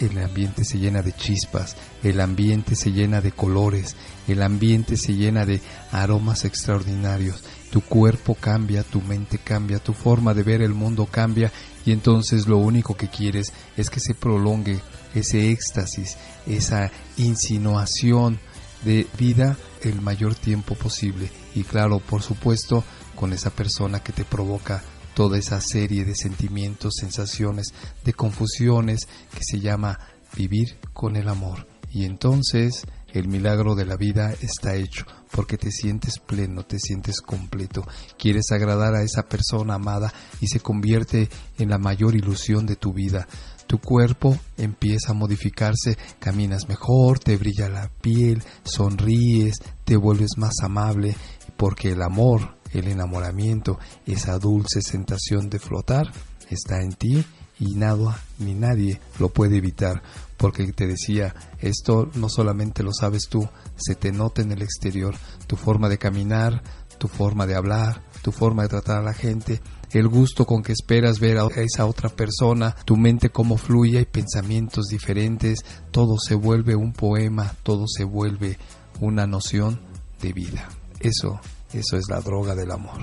el ambiente se llena de chispas, el ambiente se llena de colores, el ambiente se llena de aromas extraordinarios, tu cuerpo cambia, tu mente cambia, tu forma de ver el mundo cambia y entonces lo único que quieres es que se prolongue ese éxtasis, esa insinuación de vida el mayor tiempo posible y claro, por supuesto, con esa persona que te provoca toda esa serie de sentimientos, sensaciones, de confusiones que se llama vivir con el amor. Y entonces el milagro de la vida está hecho, porque te sientes pleno, te sientes completo, quieres agradar a esa persona amada y se convierte en la mayor ilusión de tu vida. Tu cuerpo empieza a modificarse, caminas mejor, te brilla la piel, sonríes, te vuelves más amable, porque el amor el enamoramiento, esa dulce sensación de flotar, está en ti y nada ni nadie lo puede evitar, porque te decía, esto no solamente lo sabes tú, se te nota en el exterior, tu forma de caminar, tu forma de hablar, tu forma de tratar a la gente, el gusto con que esperas ver a esa otra persona, tu mente cómo fluye, hay pensamientos diferentes, todo se vuelve un poema, todo se vuelve una noción de vida. Eso eso es la droga del amor.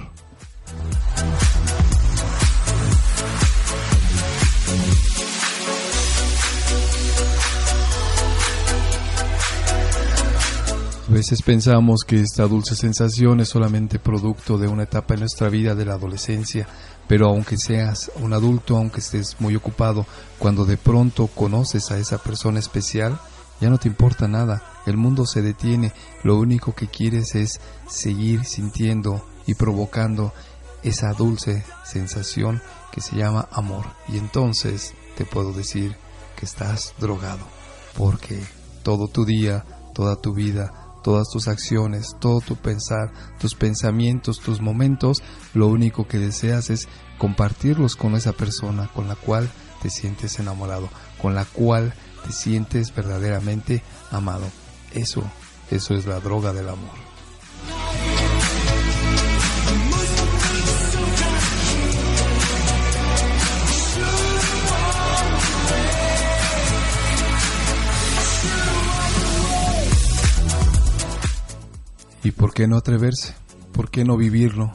A veces pensamos que esta dulce sensación es solamente producto de una etapa en nuestra vida de la adolescencia, pero aunque seas un adulto, aunque estés muy ocupado, cuando de pronto conoces a esa persona especial, ya no te importa nada, el mundo se detiene, lo único que quieres es seguir sintiendo y provocando esa dulce sensación que se llama amor. Y entonces te puedo decir que estás drogado, porque todo tu día, toda tu vida, todas tus acciones, todo tu pensar, tus pensamientos, tus momentos, lo único que deseas es compartirlos con esa persona con la cual te sientes enamorado, con la cual te sientes verdaderamente amado. Eso, eso es la droga del amor. ¿Y por qué no atreverse? ¿Por qué no vivirlo?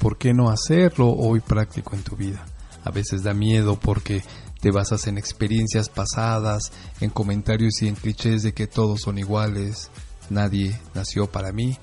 ¿Por qué no hacerlo hoy práctico en tu vida? A veces da miedo porque te basas en experiencias pasadas, en comentarios y en clichés de que todos son iguales, nadie nació para mí,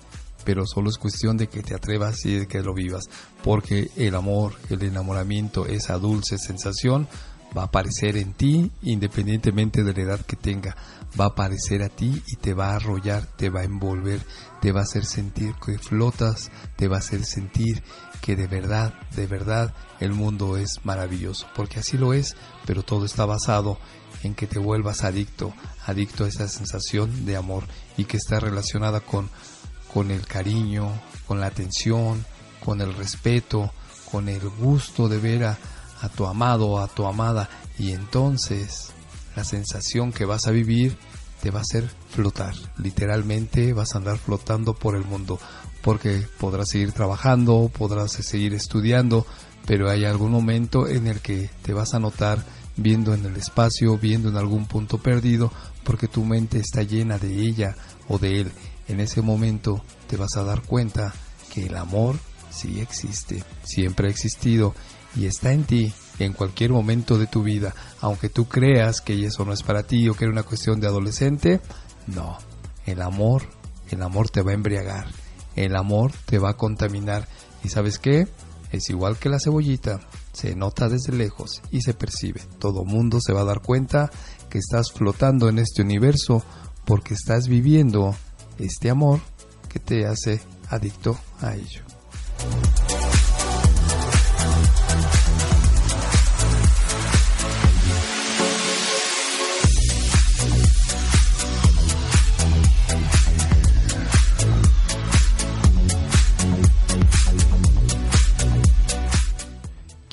pero solo es cuestión de que te atrevas y de que lo vivas, porque el amor, el enamoramiento, esa dulce sensación va a aparecer en ti independientemente de la edad que tenga. Va a aparecer a ti y te va a arrollar, te va a envolver, te va a hacer sentir que flotas, te va a hacer sentir que de verdad, de verdad el mundo es maravilloso, porque así lo es, pero todo está basado en que te vuelvas adicto, adicto a esa sensación de amor y que está relacionada con, con el cariño, con la atención, con el respeto, con el gusto de ver a, a tu amado, a tu amada y entonces la sensación que vas a vivir te va a hacer flotar, literalmente vas a andar flotando por el mundo, porque podrás seguir trabajando, podrás seguir estudiando, pero hay algún momento en el que te vas a notar viendo en el espacio, viendo en algún punto perdido, porque tu mente está llena de ella o de él. En ese momento te vas a dar cuenta que el amor sí existe, siempre ha existido y está en ti en cualquier momento de tu vida, aunque tú creas que eso no es para ti o que era una cuestión de adolescente, no, el amor, el amor te va a embriagar, el amor te va a contaminar. Y sabes qué, es igual que la cebollita, se nota desde lejos y se percibe, todo mundo se va a dar cuenta que estás flotando en este universo porque estás viviendo este amor que te hace adicto a ello.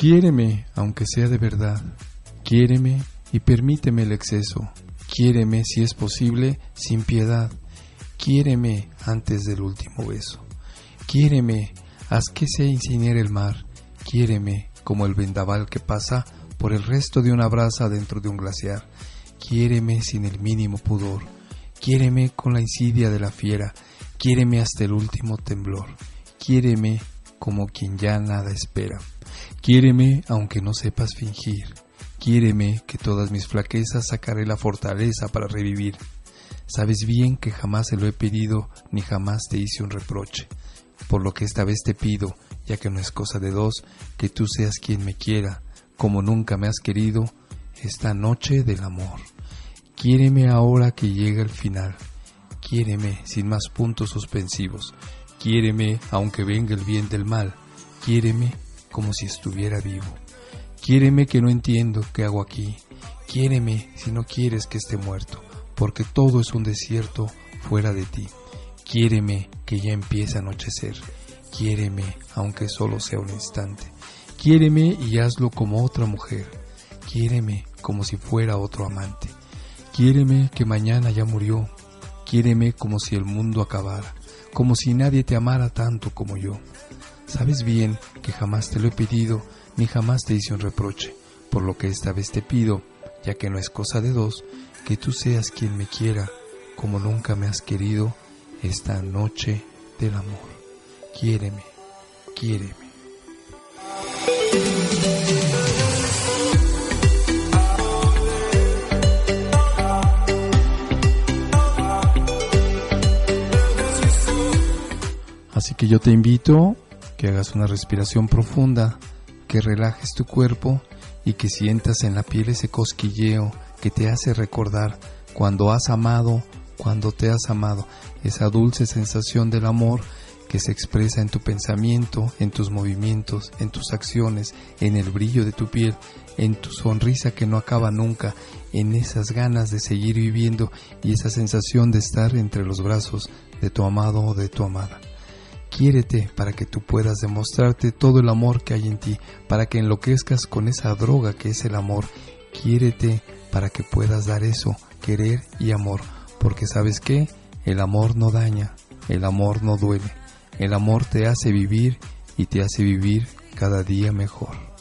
Quiéreme, aunque sea de verdad. Quiéreme y permíteme el exceso. Quiéreme, si es posible, sin piedad. Quiéreme antes del último beso. Quiéreme, haz que se incinere el mar. Quiéreme como el vendaval que pasa por el resto de una brasa dentro de un glaciar. Quiéreme sin el mínimo pudor. Quiéreme con la insidia de la fiera. Quiéreme hasta el último temblor. Quiéreme como quien ya nada espera. Quiéreme aunque no sepas fingir. Quiéreme que todas mis flaquezas sacaré la fortaleza para revivir. Sabes bien que jamás se lo he pedido ni jamás te hice un reproche. Por lo que esta vez te pido, ya que no es cosa de dos, que tú seas quien me quiera, como nunca me has querido, esta noche del amor. Quiéreme ahora que llega el final. Quiéreme sin más puntos suspensivos. Quiéreme aunque venga el bien del mal. Quiéreme como si estuviera vivo. Quiéreme que no entiendo qué hago aquí. Quiéreme si no quieres que esté muerto, porque todo es un desierto fuera de ti. Quiéreme que ya empieza a anochecer. Quiéreme aunque solo sea un instante. Quiéreme y hazlo como otra mujer. Quiéreme como si fuera otro amante. Quiéreme que mañana ya murió. Quiéreme como si el mundo acabara como si nadie te amara tanto como yo. Sabes bien que jamás te lo he pedido, ni jamás te hice un reproche, por lo que esta vez te pido, ya que no es cosa de dos, que tú seas quien me quiera, como nunca me has querido esta noche del amor. Quiéreme, quiéreme. Así que yo te invito que hagas una respiración profunda, que relajes tu cuerpo y que sientas en la piel ese cosquilleo que te hace recordar cuando has amado, cuando te has amado, esa dulce sensación del amor que se expresa en tu pensamiento, en tus movimientos, en tus acciones, en el brillo de tu piel, en tu sonrisa que no acaba nunca, en esas ganas de seguir viviendo y esa sensación de estar entre los brazos de tu amado o de tu amada. Quiérete para que tú puedas demostrarte todo el amor que hay en ti, para que enloquezcas con esa droga que es el amor. Quiérete para que puedas dar eso, querer y amor, porque sabes que el amor no daña, el amor no duele, el amor te hace vivir y te hace vivir cada día mejor.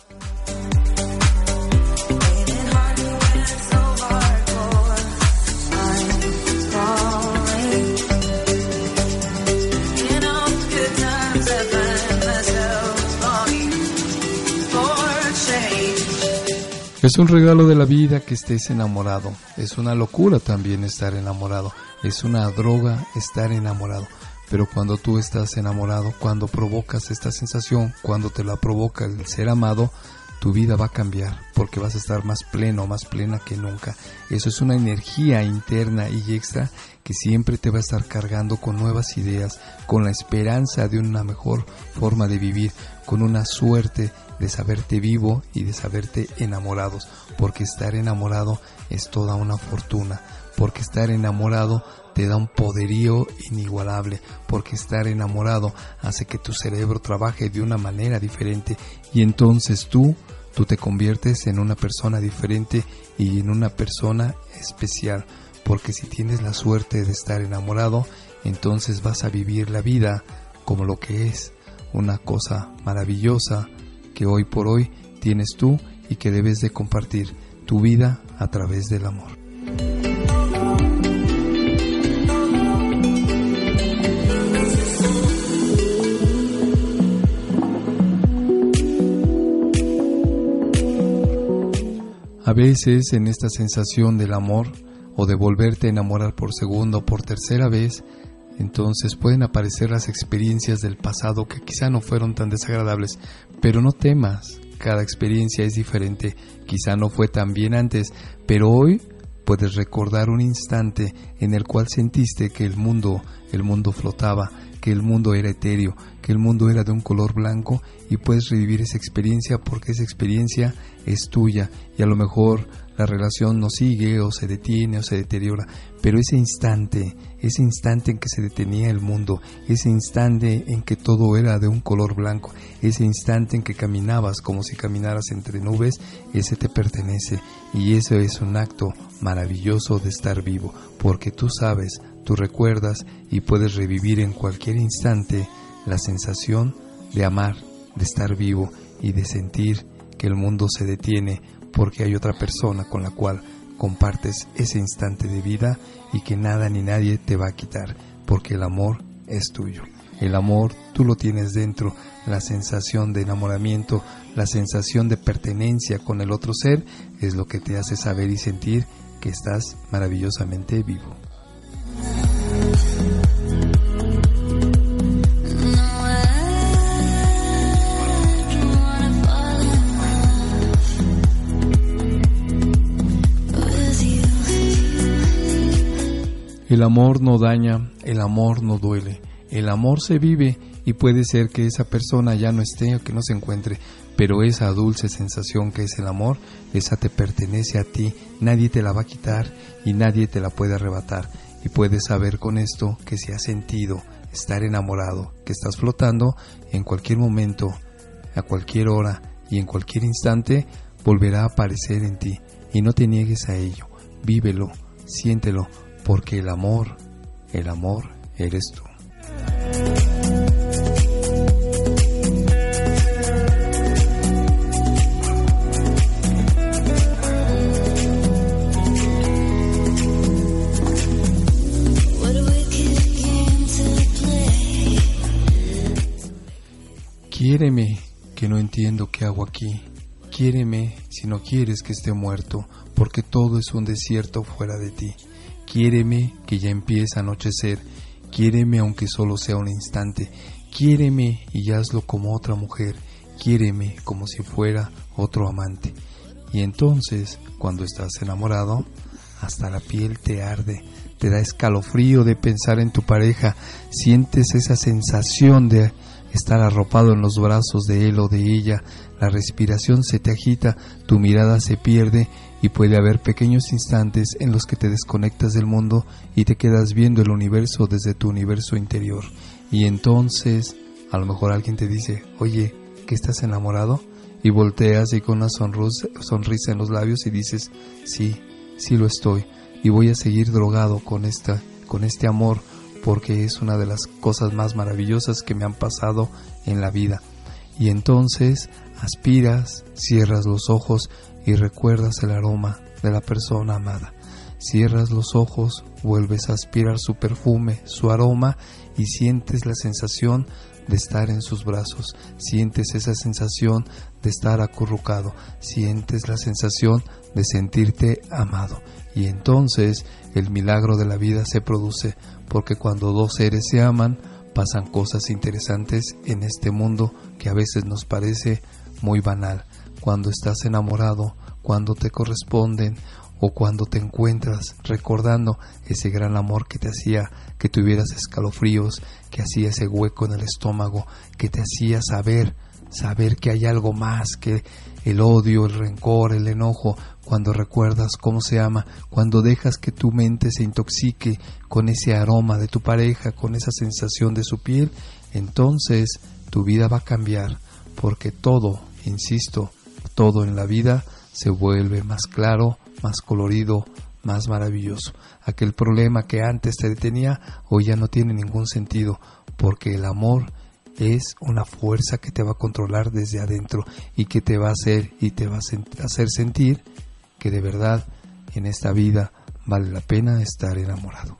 Es un regalo de la vida que estés enamorado. Es una locura también estar enamorado. Es una droga estar enamorado. Pero cuando tú estás enamorado, cuando provocas esta sensación, cuando te la provoca el ser amado, tu vida va a cambiar porque vas a estar más pleno, más plena que nunca. Eso es una energía interna y extra que siempre te va a estar cargando con nuevas ideas, con la esperanza de una mejor forma de vivir, con una suerte de saberte vivo y de saberte enamorados, porque estar enamorado es toda una fortuna, porque estar enamorado te da un poderío inigualable, porque estar enamorado hace que tu cerebro trabaje de una manera diferente y entonces tú tú te conviertes en una persona diferente y en una persona especial, porque si tienes la suerte de estar enamorado, entonces vas a vivir la vida como lo que es, una cosa maravillosa que hoy por hoy tienes tú y que debes de compartir tu vida a través del amor. A veces en esta sensación del amor o de volverte a enamorar por segunda o por tercera vez, entonces pueden aparecer las experiencias del pasado que quizá no fueron tan desagradables, pero no temas, cada experiencia es diferente, quizá no fue tan bien antes, pero hoy puedes recordar un instante en el cual sentiste que el mundo, el mundo flotaba, que el mundo era etéreo, que el mundo era de un color blanco y puedes revivir esa experiencia porque esa experiencia es tuya y a lo mejor la relación no sigue o se detiene o se deteriora, pero ese instante, ese instante en que se detenía el mundo, ese instante en que todo era de un color blanco, ese instante en que caminabas como si caminaras entre nubes, ese te pertenece. Y eso es un acto maravilloso de estar vivo, porque tú sabes Tú recuerdas y puedes revivir en cualquier instante la sensación de amar, de estar vivo y de sentir que el mundo se detiene porque hay otra persona con la cual compartes ese instante de vida y que nada ni nadie te va a quitar, porque el amor es tuyo. El amor tú lo tienes dentro, la sensación de enamoramiento, la sensación de pertenencia con el otro ser es lo que te hace saber y sentir que estás maravillosamente vivo. El amor no daña, el amor no duele, el amor se vive y puede ser que esa persona ya no esté o que no se encuentre, pero esa dulce sensación que es el amor, esa te pertenece a ti, nadie te la va a quitar y nadie te la puede arrebatar. Y puedes saber con esto que si has sentido estar enamorado, que estás flotando, en cualquier momento, a cualquier hora y en cualquier instante, volverá a aparecer en ti. Y no te niegues a ello, vívelo, siéntelo, porque el amor, el amor eres tú. Quiéreme, que no entiendo qué hago aquí. Quiéreme si no quieres que esté muerto, porque todo es un desierto fuera de ti. Quiéreme que ya empieza a anochecer. Quiéreme aunque solo sea un instante. Quiéreme y hazlo como otra mujer. Quiéreme como si fuera otro amante. Y entonces, cuando estás enamorado, hasta la piel te arde, te da escalofrío de pensar en tu pareja, sientes esa sensación de estar arropado en los brazos de él o de ella, la respiración se te agita, tu mirada se pierde y puede haber pequeños instantes en los que te desconectas del mundo y te quedas viendo el universo desde tu universo interior. Y entonces, a lo mejor alguien te dice, oye, ¿que estás enamorado? Y volteas y con una sonrisa en los labios y dices, sí, sí lo estoy. Y voy a seguir drogado con esta, con este amor porque es una de las cosas más maravillosas que me han pasado en la vida. Y entonces aspiras, cierras los ojos y recuerdas el aroma de la persona amada. Cierras los ojos, vuelves a aspirar su perfume, su aroma y sientes la sensación de estar en sus brazos, sientes esa sensación de estar acurrucado, sientes la sensación de sentirte amado. Y entonces el milagro de la vida se produce, porque cuando dos seres se aman, pasan cosas interesantes en este mundo que a veces nos parece muy banal. Cuando estás enamorado, cuando te corresponden o cuando te encuentras recordando ese gran amor que te hacía que tuvieras escalofríos, que hacía ese hueco en el estómago, que te hacía saber, saber que hay algo más que el odio, el rencor, el enojo, cuando recuerdas cómo se ama, cuando dejas que tu mente se intoxique con ese aroma de tu pareja, con esa sensación de su piel, entonces tu vida va a cambiar, porque todo, insisto, todo en la vida se vuelve más claro, más colorido, más maravilloso. Aquel problema que antes te detenía hoy ya no tiene ningún sentido, porque el amor es una fuerza que te va a controlar desde adentro y que te va a hacer y te va a hacer sentir que de verdad en esta vida vale la pena estar enamorado.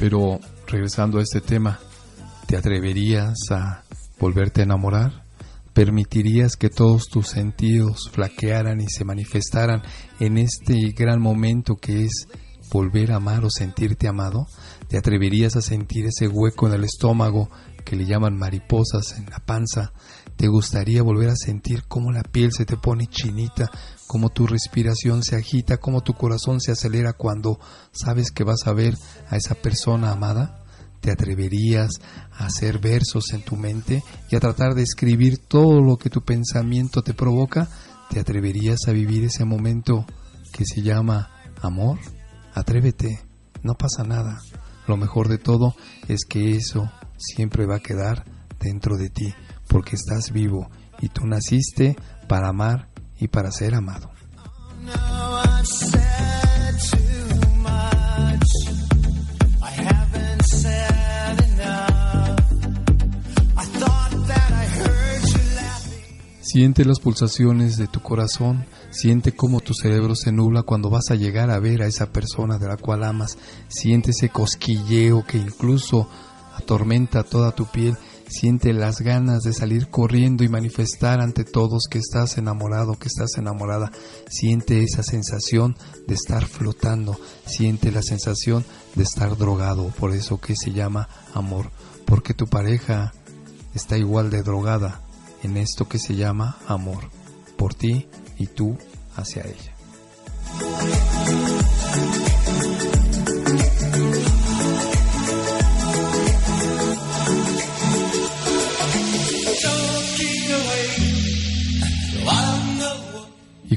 Pero regresando a este tema, ¿te atreverías a volverte a enamorar? ¿Permitirías que todos tus sentidos flaquearan y se manifestaran en este gran momento que es volver a amar o sentirte amado? ¿Te atreverías a sentir ese hueco en el estómago que le llaman mariposas en la panza? ¿Te gustaría volver a sentir cómo la piel se te pone chinita, cómo tu respiración se agita, cómo tu corazón se acelera cuando sabes que vas a ver a esa persona amada? ¿Te atreverías a hacer versos en tu mente y a tratar de escribir todo lo que tu pensamiento te provoca? ¿Te atreverías a vivir ese momento que se llama amor? Atrévete, no pasa nada. Lo mejor de todo es que eso siempre va a quedar dentro de ti, porque estás vivo y tú naciste para amar y para ser amado. Siente las pulsaciones de tu corazón, siente cómo tu cerebro se nubla cuando vas a llegar a ver a esa persona de la cual amas, siente ese cosquilleo que incluso atormenta toda tu piel, siente las ganas de salir corriendo y manifestar ante todos que estás enamorado, que estás enamorada, siente esa sensación de estar flotando, siente la sensación de estar drogado, por eso que se llama amor, porque tu pareja está igual de drogada en esto que se llama amor, por ti y tú hacia ella.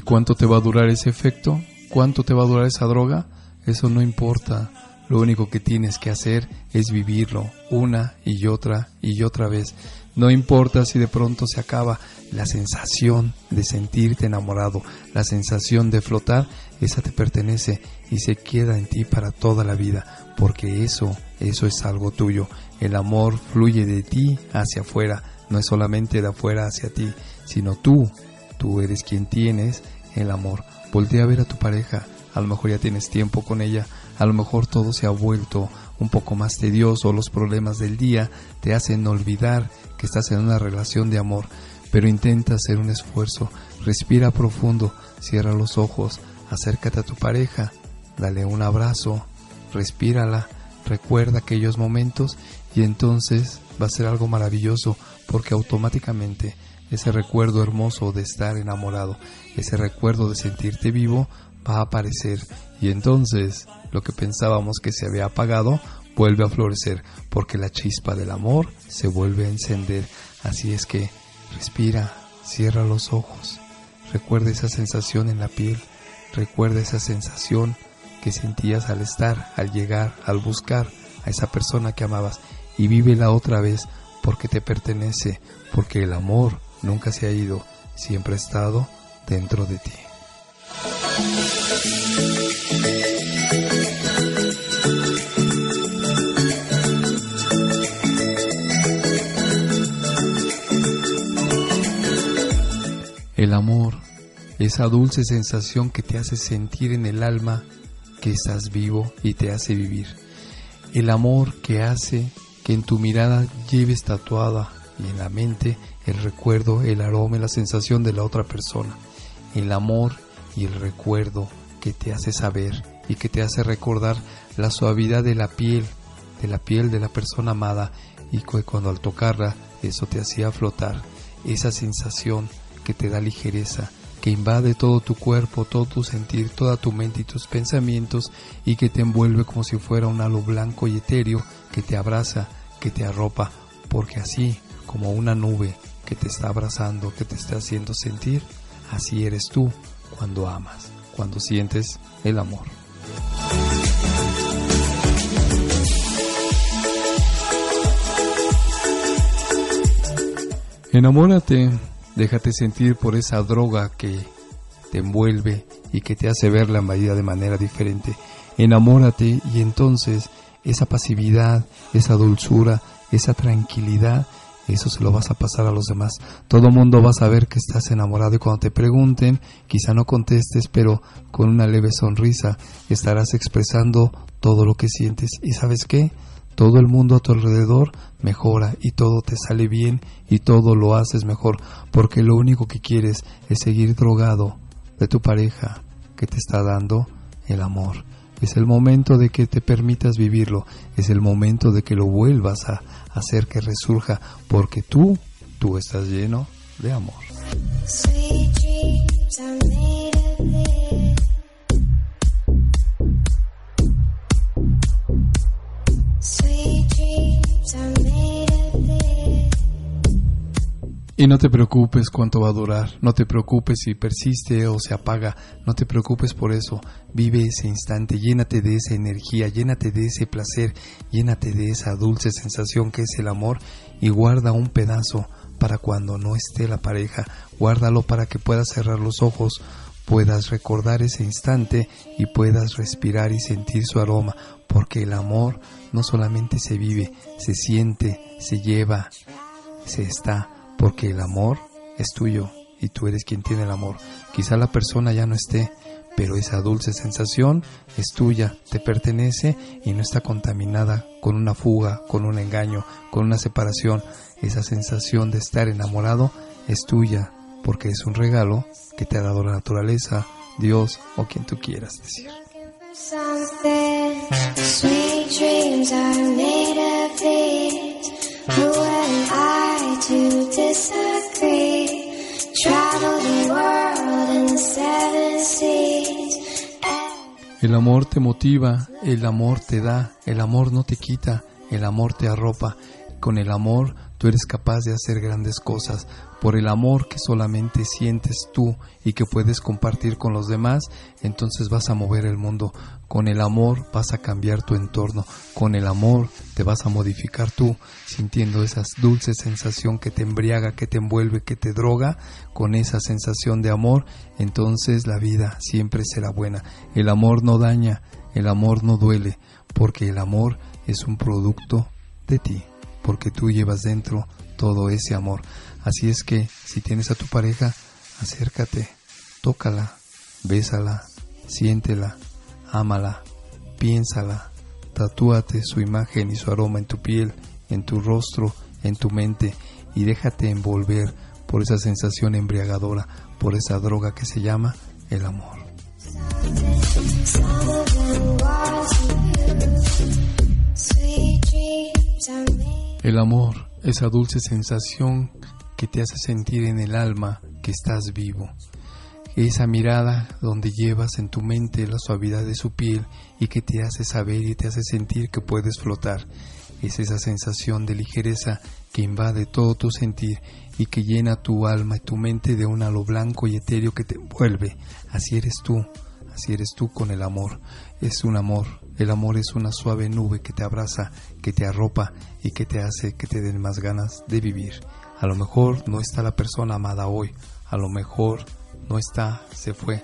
Cuánto te va a durar ese efecto? ¿Cuánto te va a durar esa droga? Eso no importa. Lo único que tienes que hacer es vivirlo una y otra y otra vez. No importa si de pronto se acaba la sensación de sentirte enamorado, la sensación de flotar, esa te pertenece y se queda en ti para toda la vida, porque eso, eso es algo tuyo. El amor fluye de ti hacia afuera, no es solamente de afuera hacia ti, sino tú, tú eres quien tienes el amor. Voltea a ver a tu pareja, a lo mejor ya tienes tiempo con ella, a lo mejor todo se ha vuelto un poco más tedioso, los problemas del día te hacen olvidar que estás en una relación de amor, pero intenta hacer un esfuerzo, respira profundo, cierra los ojos, acércate a tu pareja, dale un abrazo, respírala, recuerda aquellos momentos. Y entonces va a ser algo maravilloso porque automáticamente ese recuerdo hermoso de estar enamorado, ese recuerdo de sentirte vivo va a aparecer y entonces lo que pensábamos que se había apagado vuelve a florecer porque la chispa del amor se vuelve a encender. Así es que respira, cierra los ojos, recuerda esa sensación en la piel, recuerda esa sensación que sentías al estar, al llegar, al buscar a esa persona que amabas y vívela otra vez porque te pertenece, porque el amor nunca se ha ido, siempre ha estado dentro de ti. El amor, esa dulce sensación que te hace sentir en el alma que estás vivo y te hace vivir. El amor que hace que en tu mirada lleves tatuada y en la mente el recuerdo, el aroma y la sensación de la otra persona. El amor y el recuerdo que te hace saber y que te hace recordar la suavidad de la piel, de la piel de la persona amada y que cuando al tocarla eso te hacía flotar, esa sensación que te da ligereza, que invade todo tu cuerpo, todo tu sentir, toda tu mente y tus pensamientos y que te envuelve como si fuera un halo blanco y etéreo que te abraza, que te arropa, porque así como una nube que te está abrazando, que te está haciendo sentir, así eres tú cuando amas, cuando sientes el amor. Enamórate, déjate sentir por esa droga que te envuelve y que te hace ver la vida de manera diferente. Enamórate y entonces esa pasividad, esa dulzura, esa tranquilidad, eso se lo vas a pasar a los demás. Todo mundo va a saber que estás enamorado y cuando te pregunten, quizá no contestes, pero con una leve sonrisa estarás expresando todo lo que sientes. ¿Y sabes qué? todo el mundo a tu alrededor mejora y todo te sale bien y todo lo haces mejor porque lo único que quieres es seguir drogado de tu pareja que te está dando el amor. Es el momento de que te permitas vivirlo, es el momento de que lo vuelvas a hacer que resurja porque tú, tú estás lleno de amor. Y no te preocupes cuánto va a durar, no te preocupes si persiste o se apaga, no te preocupes por eso, vive ese instante, llénate de esa energía, llénate de ese placer, llénate de esa dulce sensación que es el amor y guarda un pedazo para cuando no esté la pareja, guárdalo para que puedas cerrar los ojos, puedas recordar ese instante y puedas respirar y sentir su aroma, porque el amor no solamente se vive, se siente, se lleva, se está porque el amor es tuyo y tú eres quien tiene el amor. Quizá la persona ya no esté, pero esa dulce sensación es tuya, te pertenece y no está contaminada con una fuga, con un engaño, con una separación. Esa sensación de estar enamorado es tuya, porque es un regalo que te ha dado la naturaleza, Dios o quien tú quieras decir. El amor te motiva, el amor te da, el amor no te quita, el amor te arropa. Con el amor tú eres capaz de hacer grandes cosas por el amor que solamente sientes tú y que puedes compartir con los demás, entonces vas a mover el mundo. Con el amor vas a cambiar tu entorno. Con el amor te vas a modificar tú, sintiendo esa dulce sensación que te embriaga, que te envuelve, que te droga. Con esa sensación de amor, entonces la vida siempre será buena. El amor no daña, el amor no duele, porque el amor es un producto de ti, porque tú llevas dentro todo ese amor. Así es que si tienes a tu pareja, acércate, tócala, bésala, siéntela, ámala, piénsala, tatúate su imagen y su aroma en tu piel, en tu rostro, en tu mente y déjate envolver por esa sensación embriagadora, por esa droga que se llama el amor. El amor, esa dulce sensación que te hace sentir en el alma que estás vivo. Esa mirada donde llevas en tu mente la suavidad de su piel y que te hace saber y te hace sentir que puedes flotar. Es esa sensación de ligereza que invade todo tu sentir y que llena tu alma y tu mente de un halo blanco y etéreo que te envuelve. Así eres tú, así eres tú con el amor. Es un amor, el amor es una suave nube que te abraza, que te arropa y que te hace que te den más ganas de vivir. A lo mejor no está la persona amada hoy, a lo mejor no está, se fue,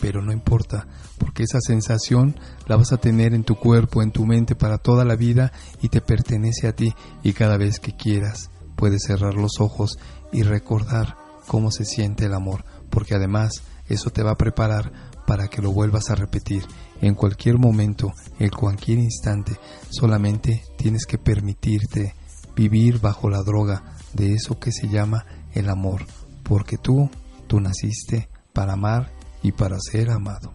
pero no importa, porque esa sensación la vas a tener en tu cuerpo, en tu mente para toda la vida y te pertenece a ti. Y cada vez que quieras puedes cerrar los ojos y recordar cómo se siente el amor, porque además eso te va a preparar para que lo vuelvas a repetir. En cualquier momento, en cualquier instante, solamente tienes que permitirte vivir bajo la droga de eso que se llama el amor, porque tú, tú naciste para amar y para ser amado.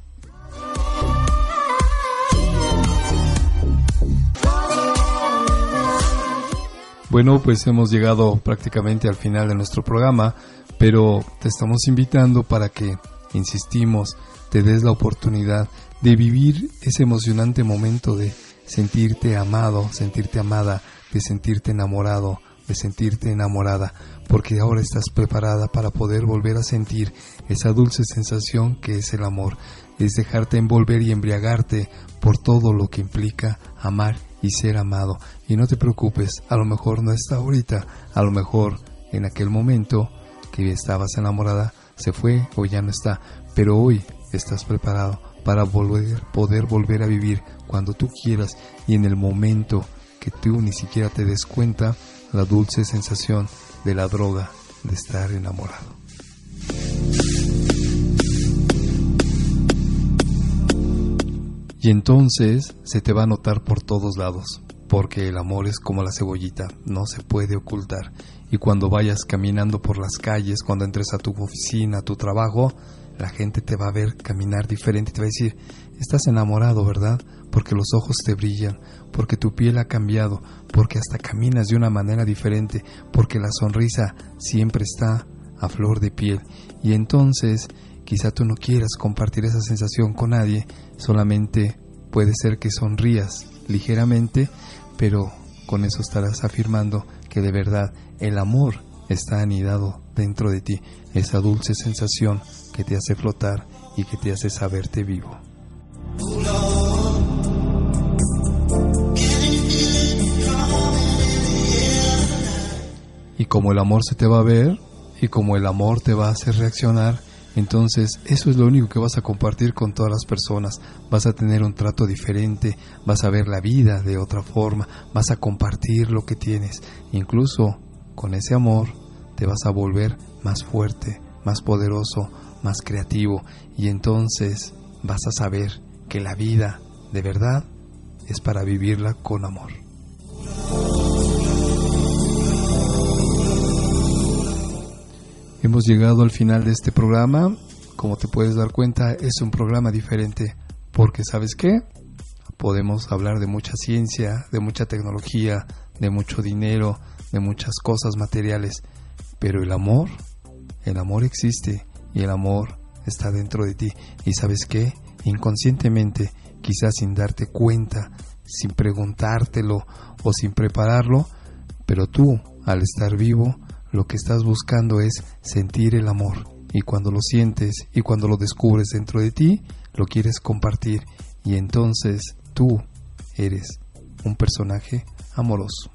Bueno, pues hemos llegado prácticamente al final de nuestro programa, pero te estamos invitando para que, insistimos, te des la oportunidad de vivir ese emocionante momento de sentirte amado, sentirte amada, de sentirte enamorado, de sentirte enamorada, porque ahora estás preparada para poder volver a sentir esa dulce sensación que es el amor, es dejarte envolver y embriagarte por todo lo que implica amar y ser amado. Y no te preocupes, a lo mejor no está ahorita, a lo mejor en aquel momento que estabas enamorada se fue o ya no está, pero hoy estás preparado para volver, poder volver a vivir cuando tú quieras y en el momento que tú ni siquiera te des cuenta la dulce sensación de la droga de estar enamorado. Y entonces se te va a notar por todos lados, porque el amor es como la cebollita, no se puede ocultar. Y cuando vayas caminando por las calles, cuando entres a tu oficina, a tu trabajo, la gente te va a ver caminar diferente te va a decir, estás enamorado, ¿verdad? Porque los ojos te brillan, porque tu piel ha cambiado, porque hasta caminas de una manera diferente, porque la sonrisa siempre está a flor de piel. Y entonces Quizá tú no quieras compartir esa sensación con nadie, solamente puede ser que sonrías ligeramente, pero con eso estarás afirmando que de verdad el amor está anidado dentro de ti, esa dulce sensación que te hace flotar y que te hace saberte vivo. Como el amor se te va a ver, y como el amor te va a hacer reaccionar, entonces, eso es lo único que vas a compartir con todas las personas. Vas a tener un trato diferente, vas a ver la vida de otra forma, vas a compartir lo que tienes. Incluso con ese amor te vas a volver más fuerte, más poderoso, más creativo y entonces vas a saber que la vida de verdad es para vivirla con amor. Hemos llegado al final de este programa. Como te puedes dar cuenta, es un programa diferente porque ¿sabes qué? Podemos hablar de mucha ciencia, de mucha tecnología, de mucho dinero, de muchas cosas materiales, pero el amor, el amor existe y el amor está dentro de ti. ¿Y sabes qué? Inconscientemente, quizás sin darte cuenta, sin preguntártelo o sin prepararlo, pero tú, al estar vivo, lo que estás buscando es sentir el amor. Y cuando lo sientes y cuando lo descubres dentro de ti, lo quieres compartir. Y entonces tú eres un personaje amoroso.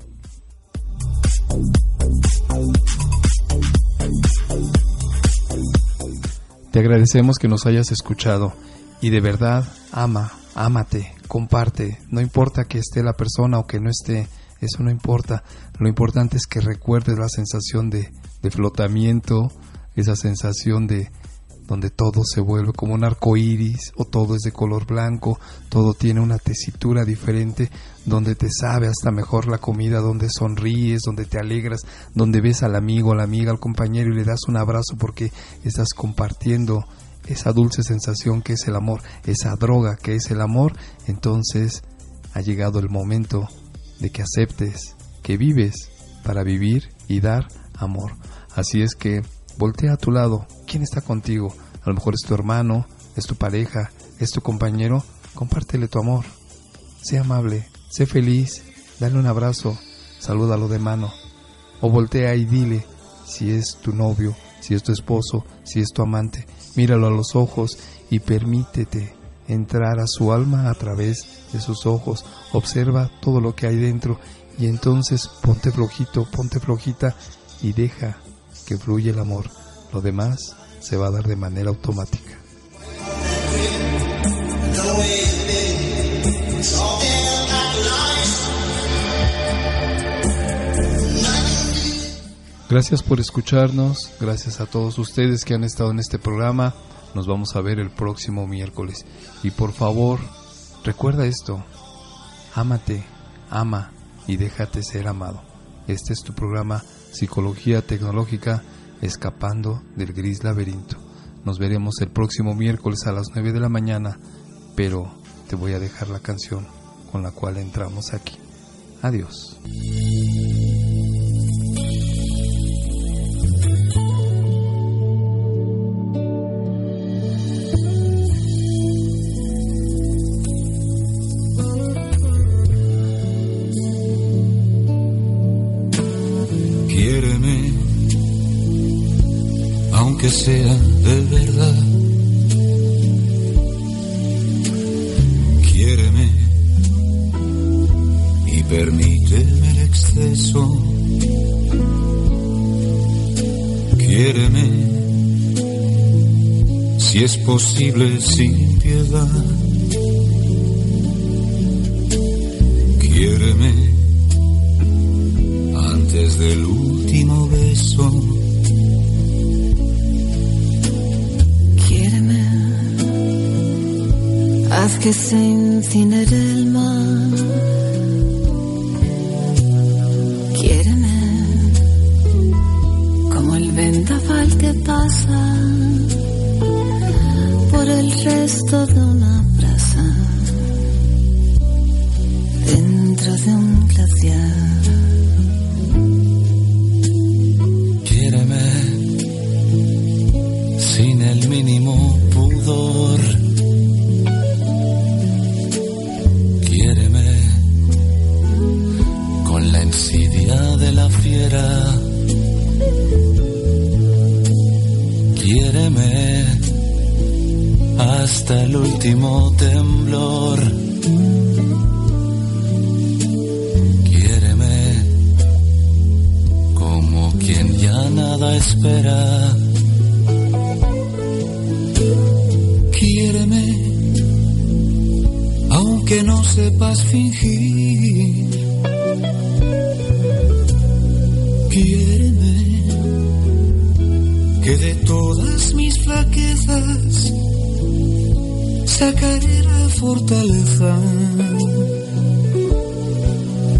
Te agradecemos que nos hayas escuchado y de verdad ama, ámate, comparte, no importa que esté la persona o que no esté, eso no importa. Lo importante es que recuerdes la sensación de, de flotamiento, esa sensación de donde todo se vuelve como un arco iris o todo es de color blanco, todo tiene una tesitura diferente, donde te sabe hasta mejor la comida, donde sonríes, donde te alegras, donde ves al amigo, a la amiga, al compañero y le das un abrazo porque estás compartiendo esa dulce sensación que es el amor, esa droga que es el amor, entonces ha llegado el momento de que aceptes que vives para vivir y dar amor. Así es que voltea a tu lado. ¿Quién está contigo? A lo mejor es tu hermano, es tu pareja, es tu compañero. Compártele tu amor. Sé amable, sé feliz, dale un abrazo, salúdalo de mano. O voltea y dile si es tu novio, si es tu esposo, si es tu amante. Míralo a los ojos y permítete entrar a su alma a través de sus ojos. Observa todo lo que hay dentro y entonces ponte flojito, ponte flojita y deja que fluya el amor. Lo demás se va a dar de manera automática. Gracias por escucharnos, gracias a todos ustedes que han estado en este programa. Nos vamos a ver el próximo miércoles. Y por favor, recuerda esto. Ámate, ama y déjate ser amado. Este es tu programa Psicología Tecnológica Escapando del Gris Laberinto. Nos veremos el próximo miércoles a las 9 de la mañana, pero te voy a dejar la canción con la cual entramos aquí. Adiós. Si es posible sin piedad. Quiéreme antes del último beso. Quiéreme, haz que se incinere espera. Quiéreme, aunque no sepas fingir. Quiéreme, que de todas mis flaquezas sacaré la fortaleza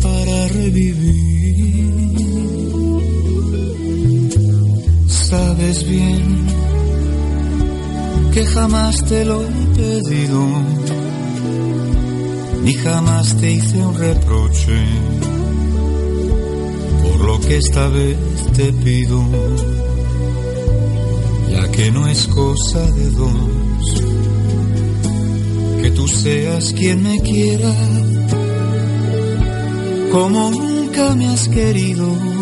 para revivir. Sabes bien que jamás te lo he pedido, ni jamás te hice un reproche por lo que esta vez te pido, ya que no es cosa de dos, que tú seas quien me quiera, como nunca me has querido,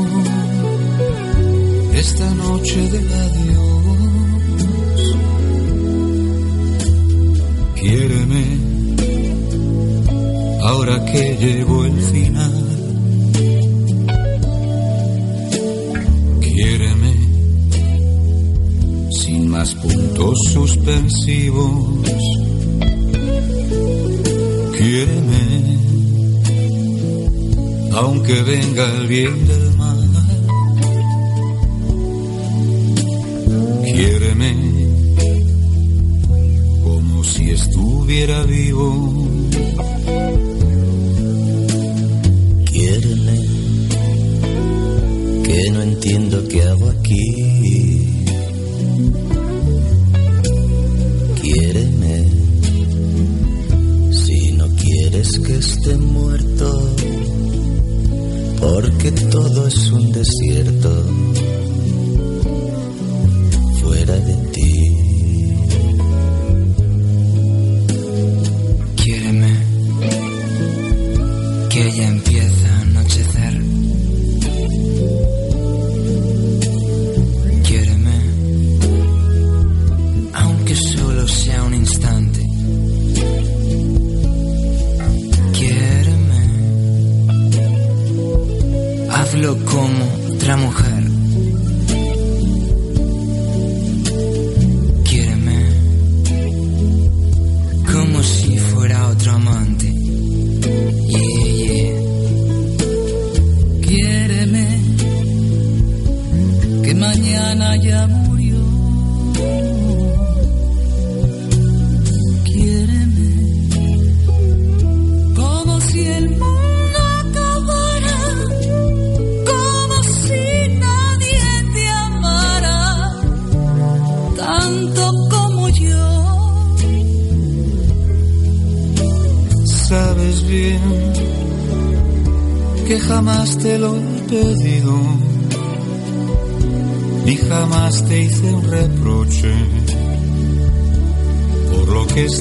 esta noche del adiós. Quiéreme, ahora que llegó el final. Quiéreme, sin más puntos suspensivos. Quiéreme, aunque venga el bien del estuviera vivo. Quiéreme, que no entiendo qué hago aquí. Quiéreme, si no quieres que esté muerto, porque todo es un desierto mujer.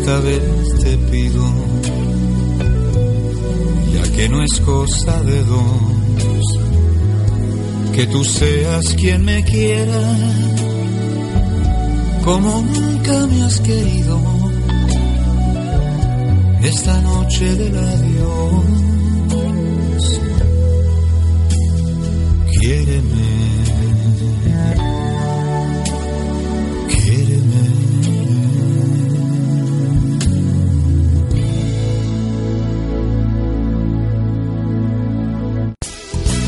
Esta vez te pido, ya que no es cosa de dos, que tú seas quien me quiera, como nunca me has querido, esta noche del adiós. Quiéreme.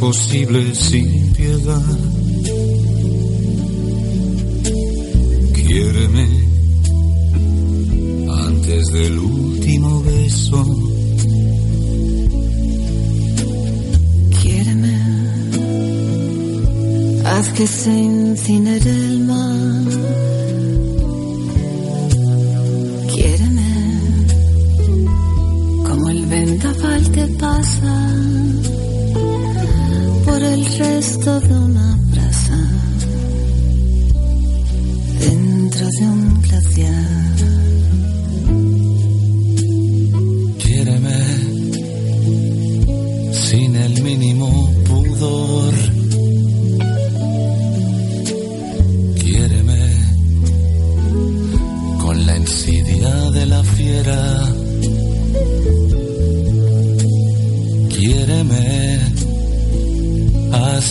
Posible sin piedad. Quiéreme antes del último beso. Quiéreme, haz que se incinere el mar. Resto de una brasa dentro de un glaciar.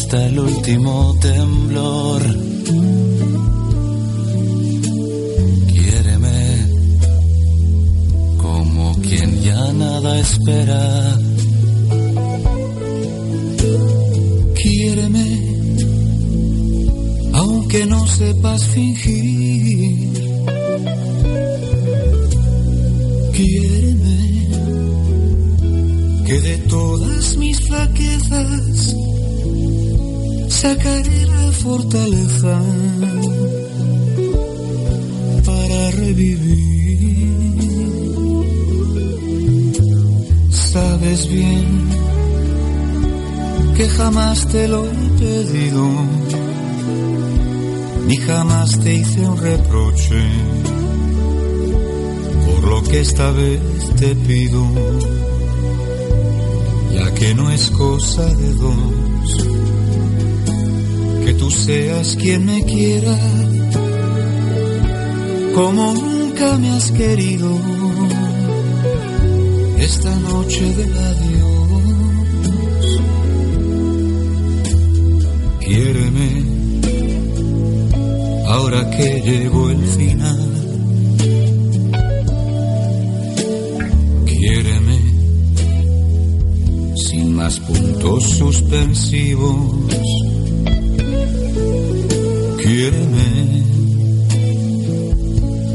Hasta el último temblor. Quiéreme como quien ya nada espera. Quiéreme, aunque no sepas fingir. Sacaré la fortaleza para revivir. Sabes bien que jamás te lo he pedido, ni jamás te hice un reproche por lo que esta vez te pido, ya que no es cosa de dos, tú seas quien me quiera, como nunca me has querido esta noche del adiós. Quiéreme, ahora que llegó el final. Quiéreme, sin más puntos suspensivos.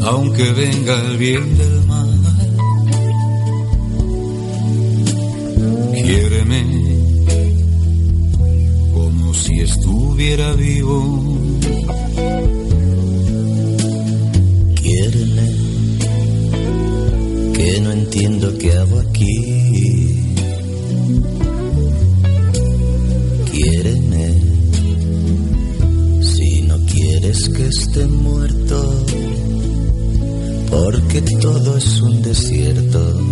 Aunque venga el bien del mal. Quiéreme como si estuviera vivo. Quiéreme, que no entiendo qué hago aquí. Quiéreme, si no quieres que esté muerto, porque todo es un desierto.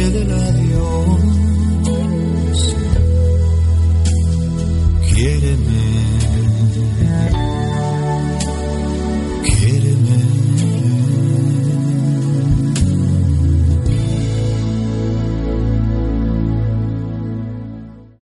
Esta